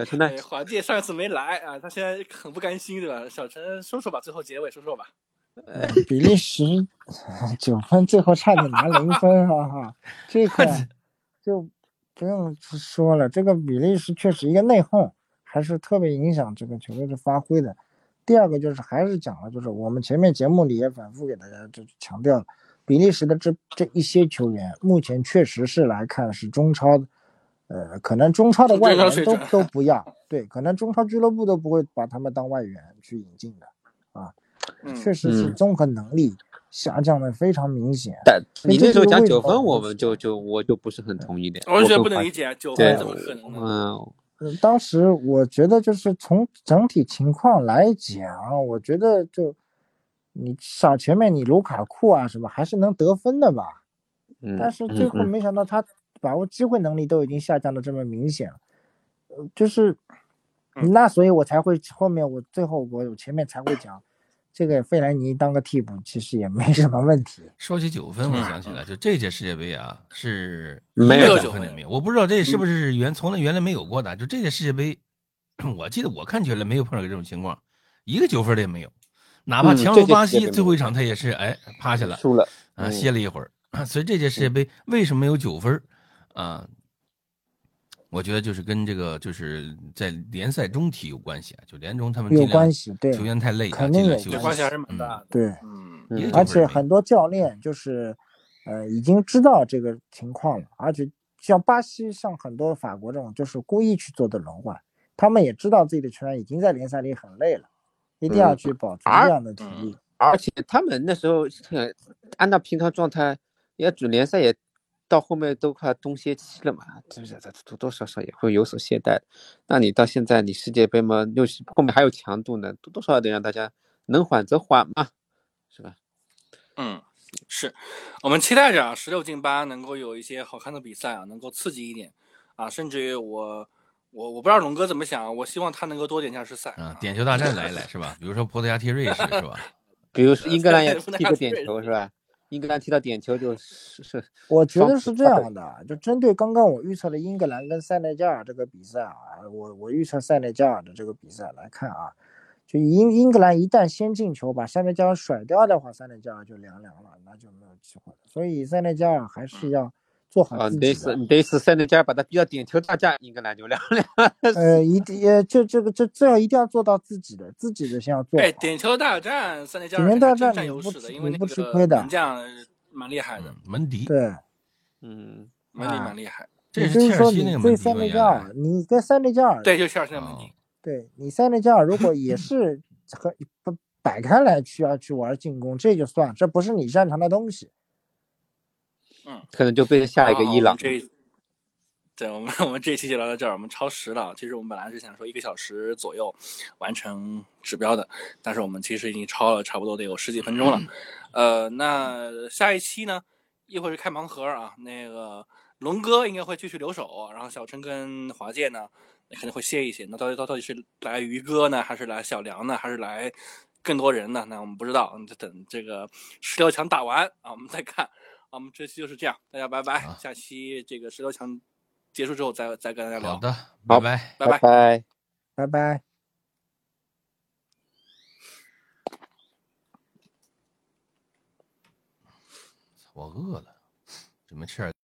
小陈呢？哎，华帝上一次没来啊，他现在很不甘心，对吧？小陈说说吧，最后结尾说说吧。呃 比利时九分，最后差点拿零分，哈哈，这个 就不用说了。这个比利时确实一个内讧，还是特别影响这个球队的发挥的。第二个就是还是讲了，就是我们前面节目里也反复给大家就强调了，比利时的这这一些球员，目前确实是来看是中超的，呃，可能中超的外援都都不要，对，可能中超俱乐部都不会把他们当外援去引进的，啊，确实是综合能力下降的非常明显。但你那时候讲九分，我们就就我就不是很同意的，完全不能理解九分怎么可能呢？嗯。当时我觉得就是从整体情况来讲，我觉得就你少前面你卢卡库啊什么还是能得分的吧，但是最后没想到他把握机会能力都已经下降的这么明显了，呃，就是那所以我才会后面我最后我前面才会讲。这个费莱尼当个替补其实也没什么问题。说起九分，我想起来，就这届世界杯啊，是没有九分的，没有。我不知道这是不是原从来原来没有过的。就这届世界杯，我记得我看起来没有碰到这种情况，一个九分的也没有。哪怕强如巴西最后一场，他也是哎趴下了，输了啊，歇了一会儿。所以这届世界杯为什么有九分啊？我觉得就是跟这个就是在联赛中踢有关系啊，就联中他们有关系，对球员太累，肯定有关系还是蛮大的。对，嗯，而且很多教练就是，呃，已经知道这个情况了，而且像巴西、像很多法国这种，就是故意去做的轮换，他们也知道自己的球员已经在联赛里很累了，一定要去保持这样的体力。而且他们那时候按照平常状态，也主联赛也。到后面都快冬歇期了嘛，是不是？多多少少也会有所懈怠。那你到现在你世界杯嘛，又是后面还有强度呢，多多少少得让大家能缓则缓嘛，是吧？嗯，是我们期待着啊，十六进八能够有一些好看的比赛啊，能够刺激一点啊，甚至于我我我不知道龙哥怎么想，我希望他能够多点加时赛啊，点球大战来一来是吧？比如说葡萄牙踢瑞士是吧？比如说英格兰也踢个点球是吧？英格兰踢到点球就是是，我觉得是这样的，就针对刚刚我预测的英格兰跟塞内加尔这个比赛啊，我我预测塞内加尔的这个比赛来看啊，就英英格兰一旦先进球把塞内加尔甩掉的话，塞内加尔就凉凉了，那就没有机会了。所以塞内加尔还是要。做好自己。得是，得是塞内加尔把他逼到点球大战，英格兰就凉凉。呃，一定，呃，这这个这这要一定要做到自己的，自己的先要做。哎，点球大战，塞内加尔点球大战占优势的，因为不吃亏的，门将蛮厉害的，门迪。对，嗯，门迪蛮厉害。这是切尔西那个门迪。塞内加尔，你跟塞内加尔，对，就切尔西那门迪。对你塞内加尔，如果也是和不摆开来去要去玩进攻，这就算，这不是你擅长的东西。嗯，可能就被下一个伊朗。这，对我们我们这期就聊到这儿，我们超时了。其实我们本来是想说一个小时左右完成指标的，但是我们其实已经超了差不多得有十几分钟了。呃，那下一期呢，一会儿是开盲盒啊，那个龙哥应该会继续留守，然后小陈跟华健呢肯定会歇一歇。那到底到到底是来于哥呢，还是来小梁呢，还是来更多人呢？那我们不知道，就等这个十六强打完啊，我们再看。好，我们这期就是这样，大家拜拜。下期这个十六强结束之后，再再跟大家聊。好的，拜拜，拜拜，拜拜。我饿了，准备吃点。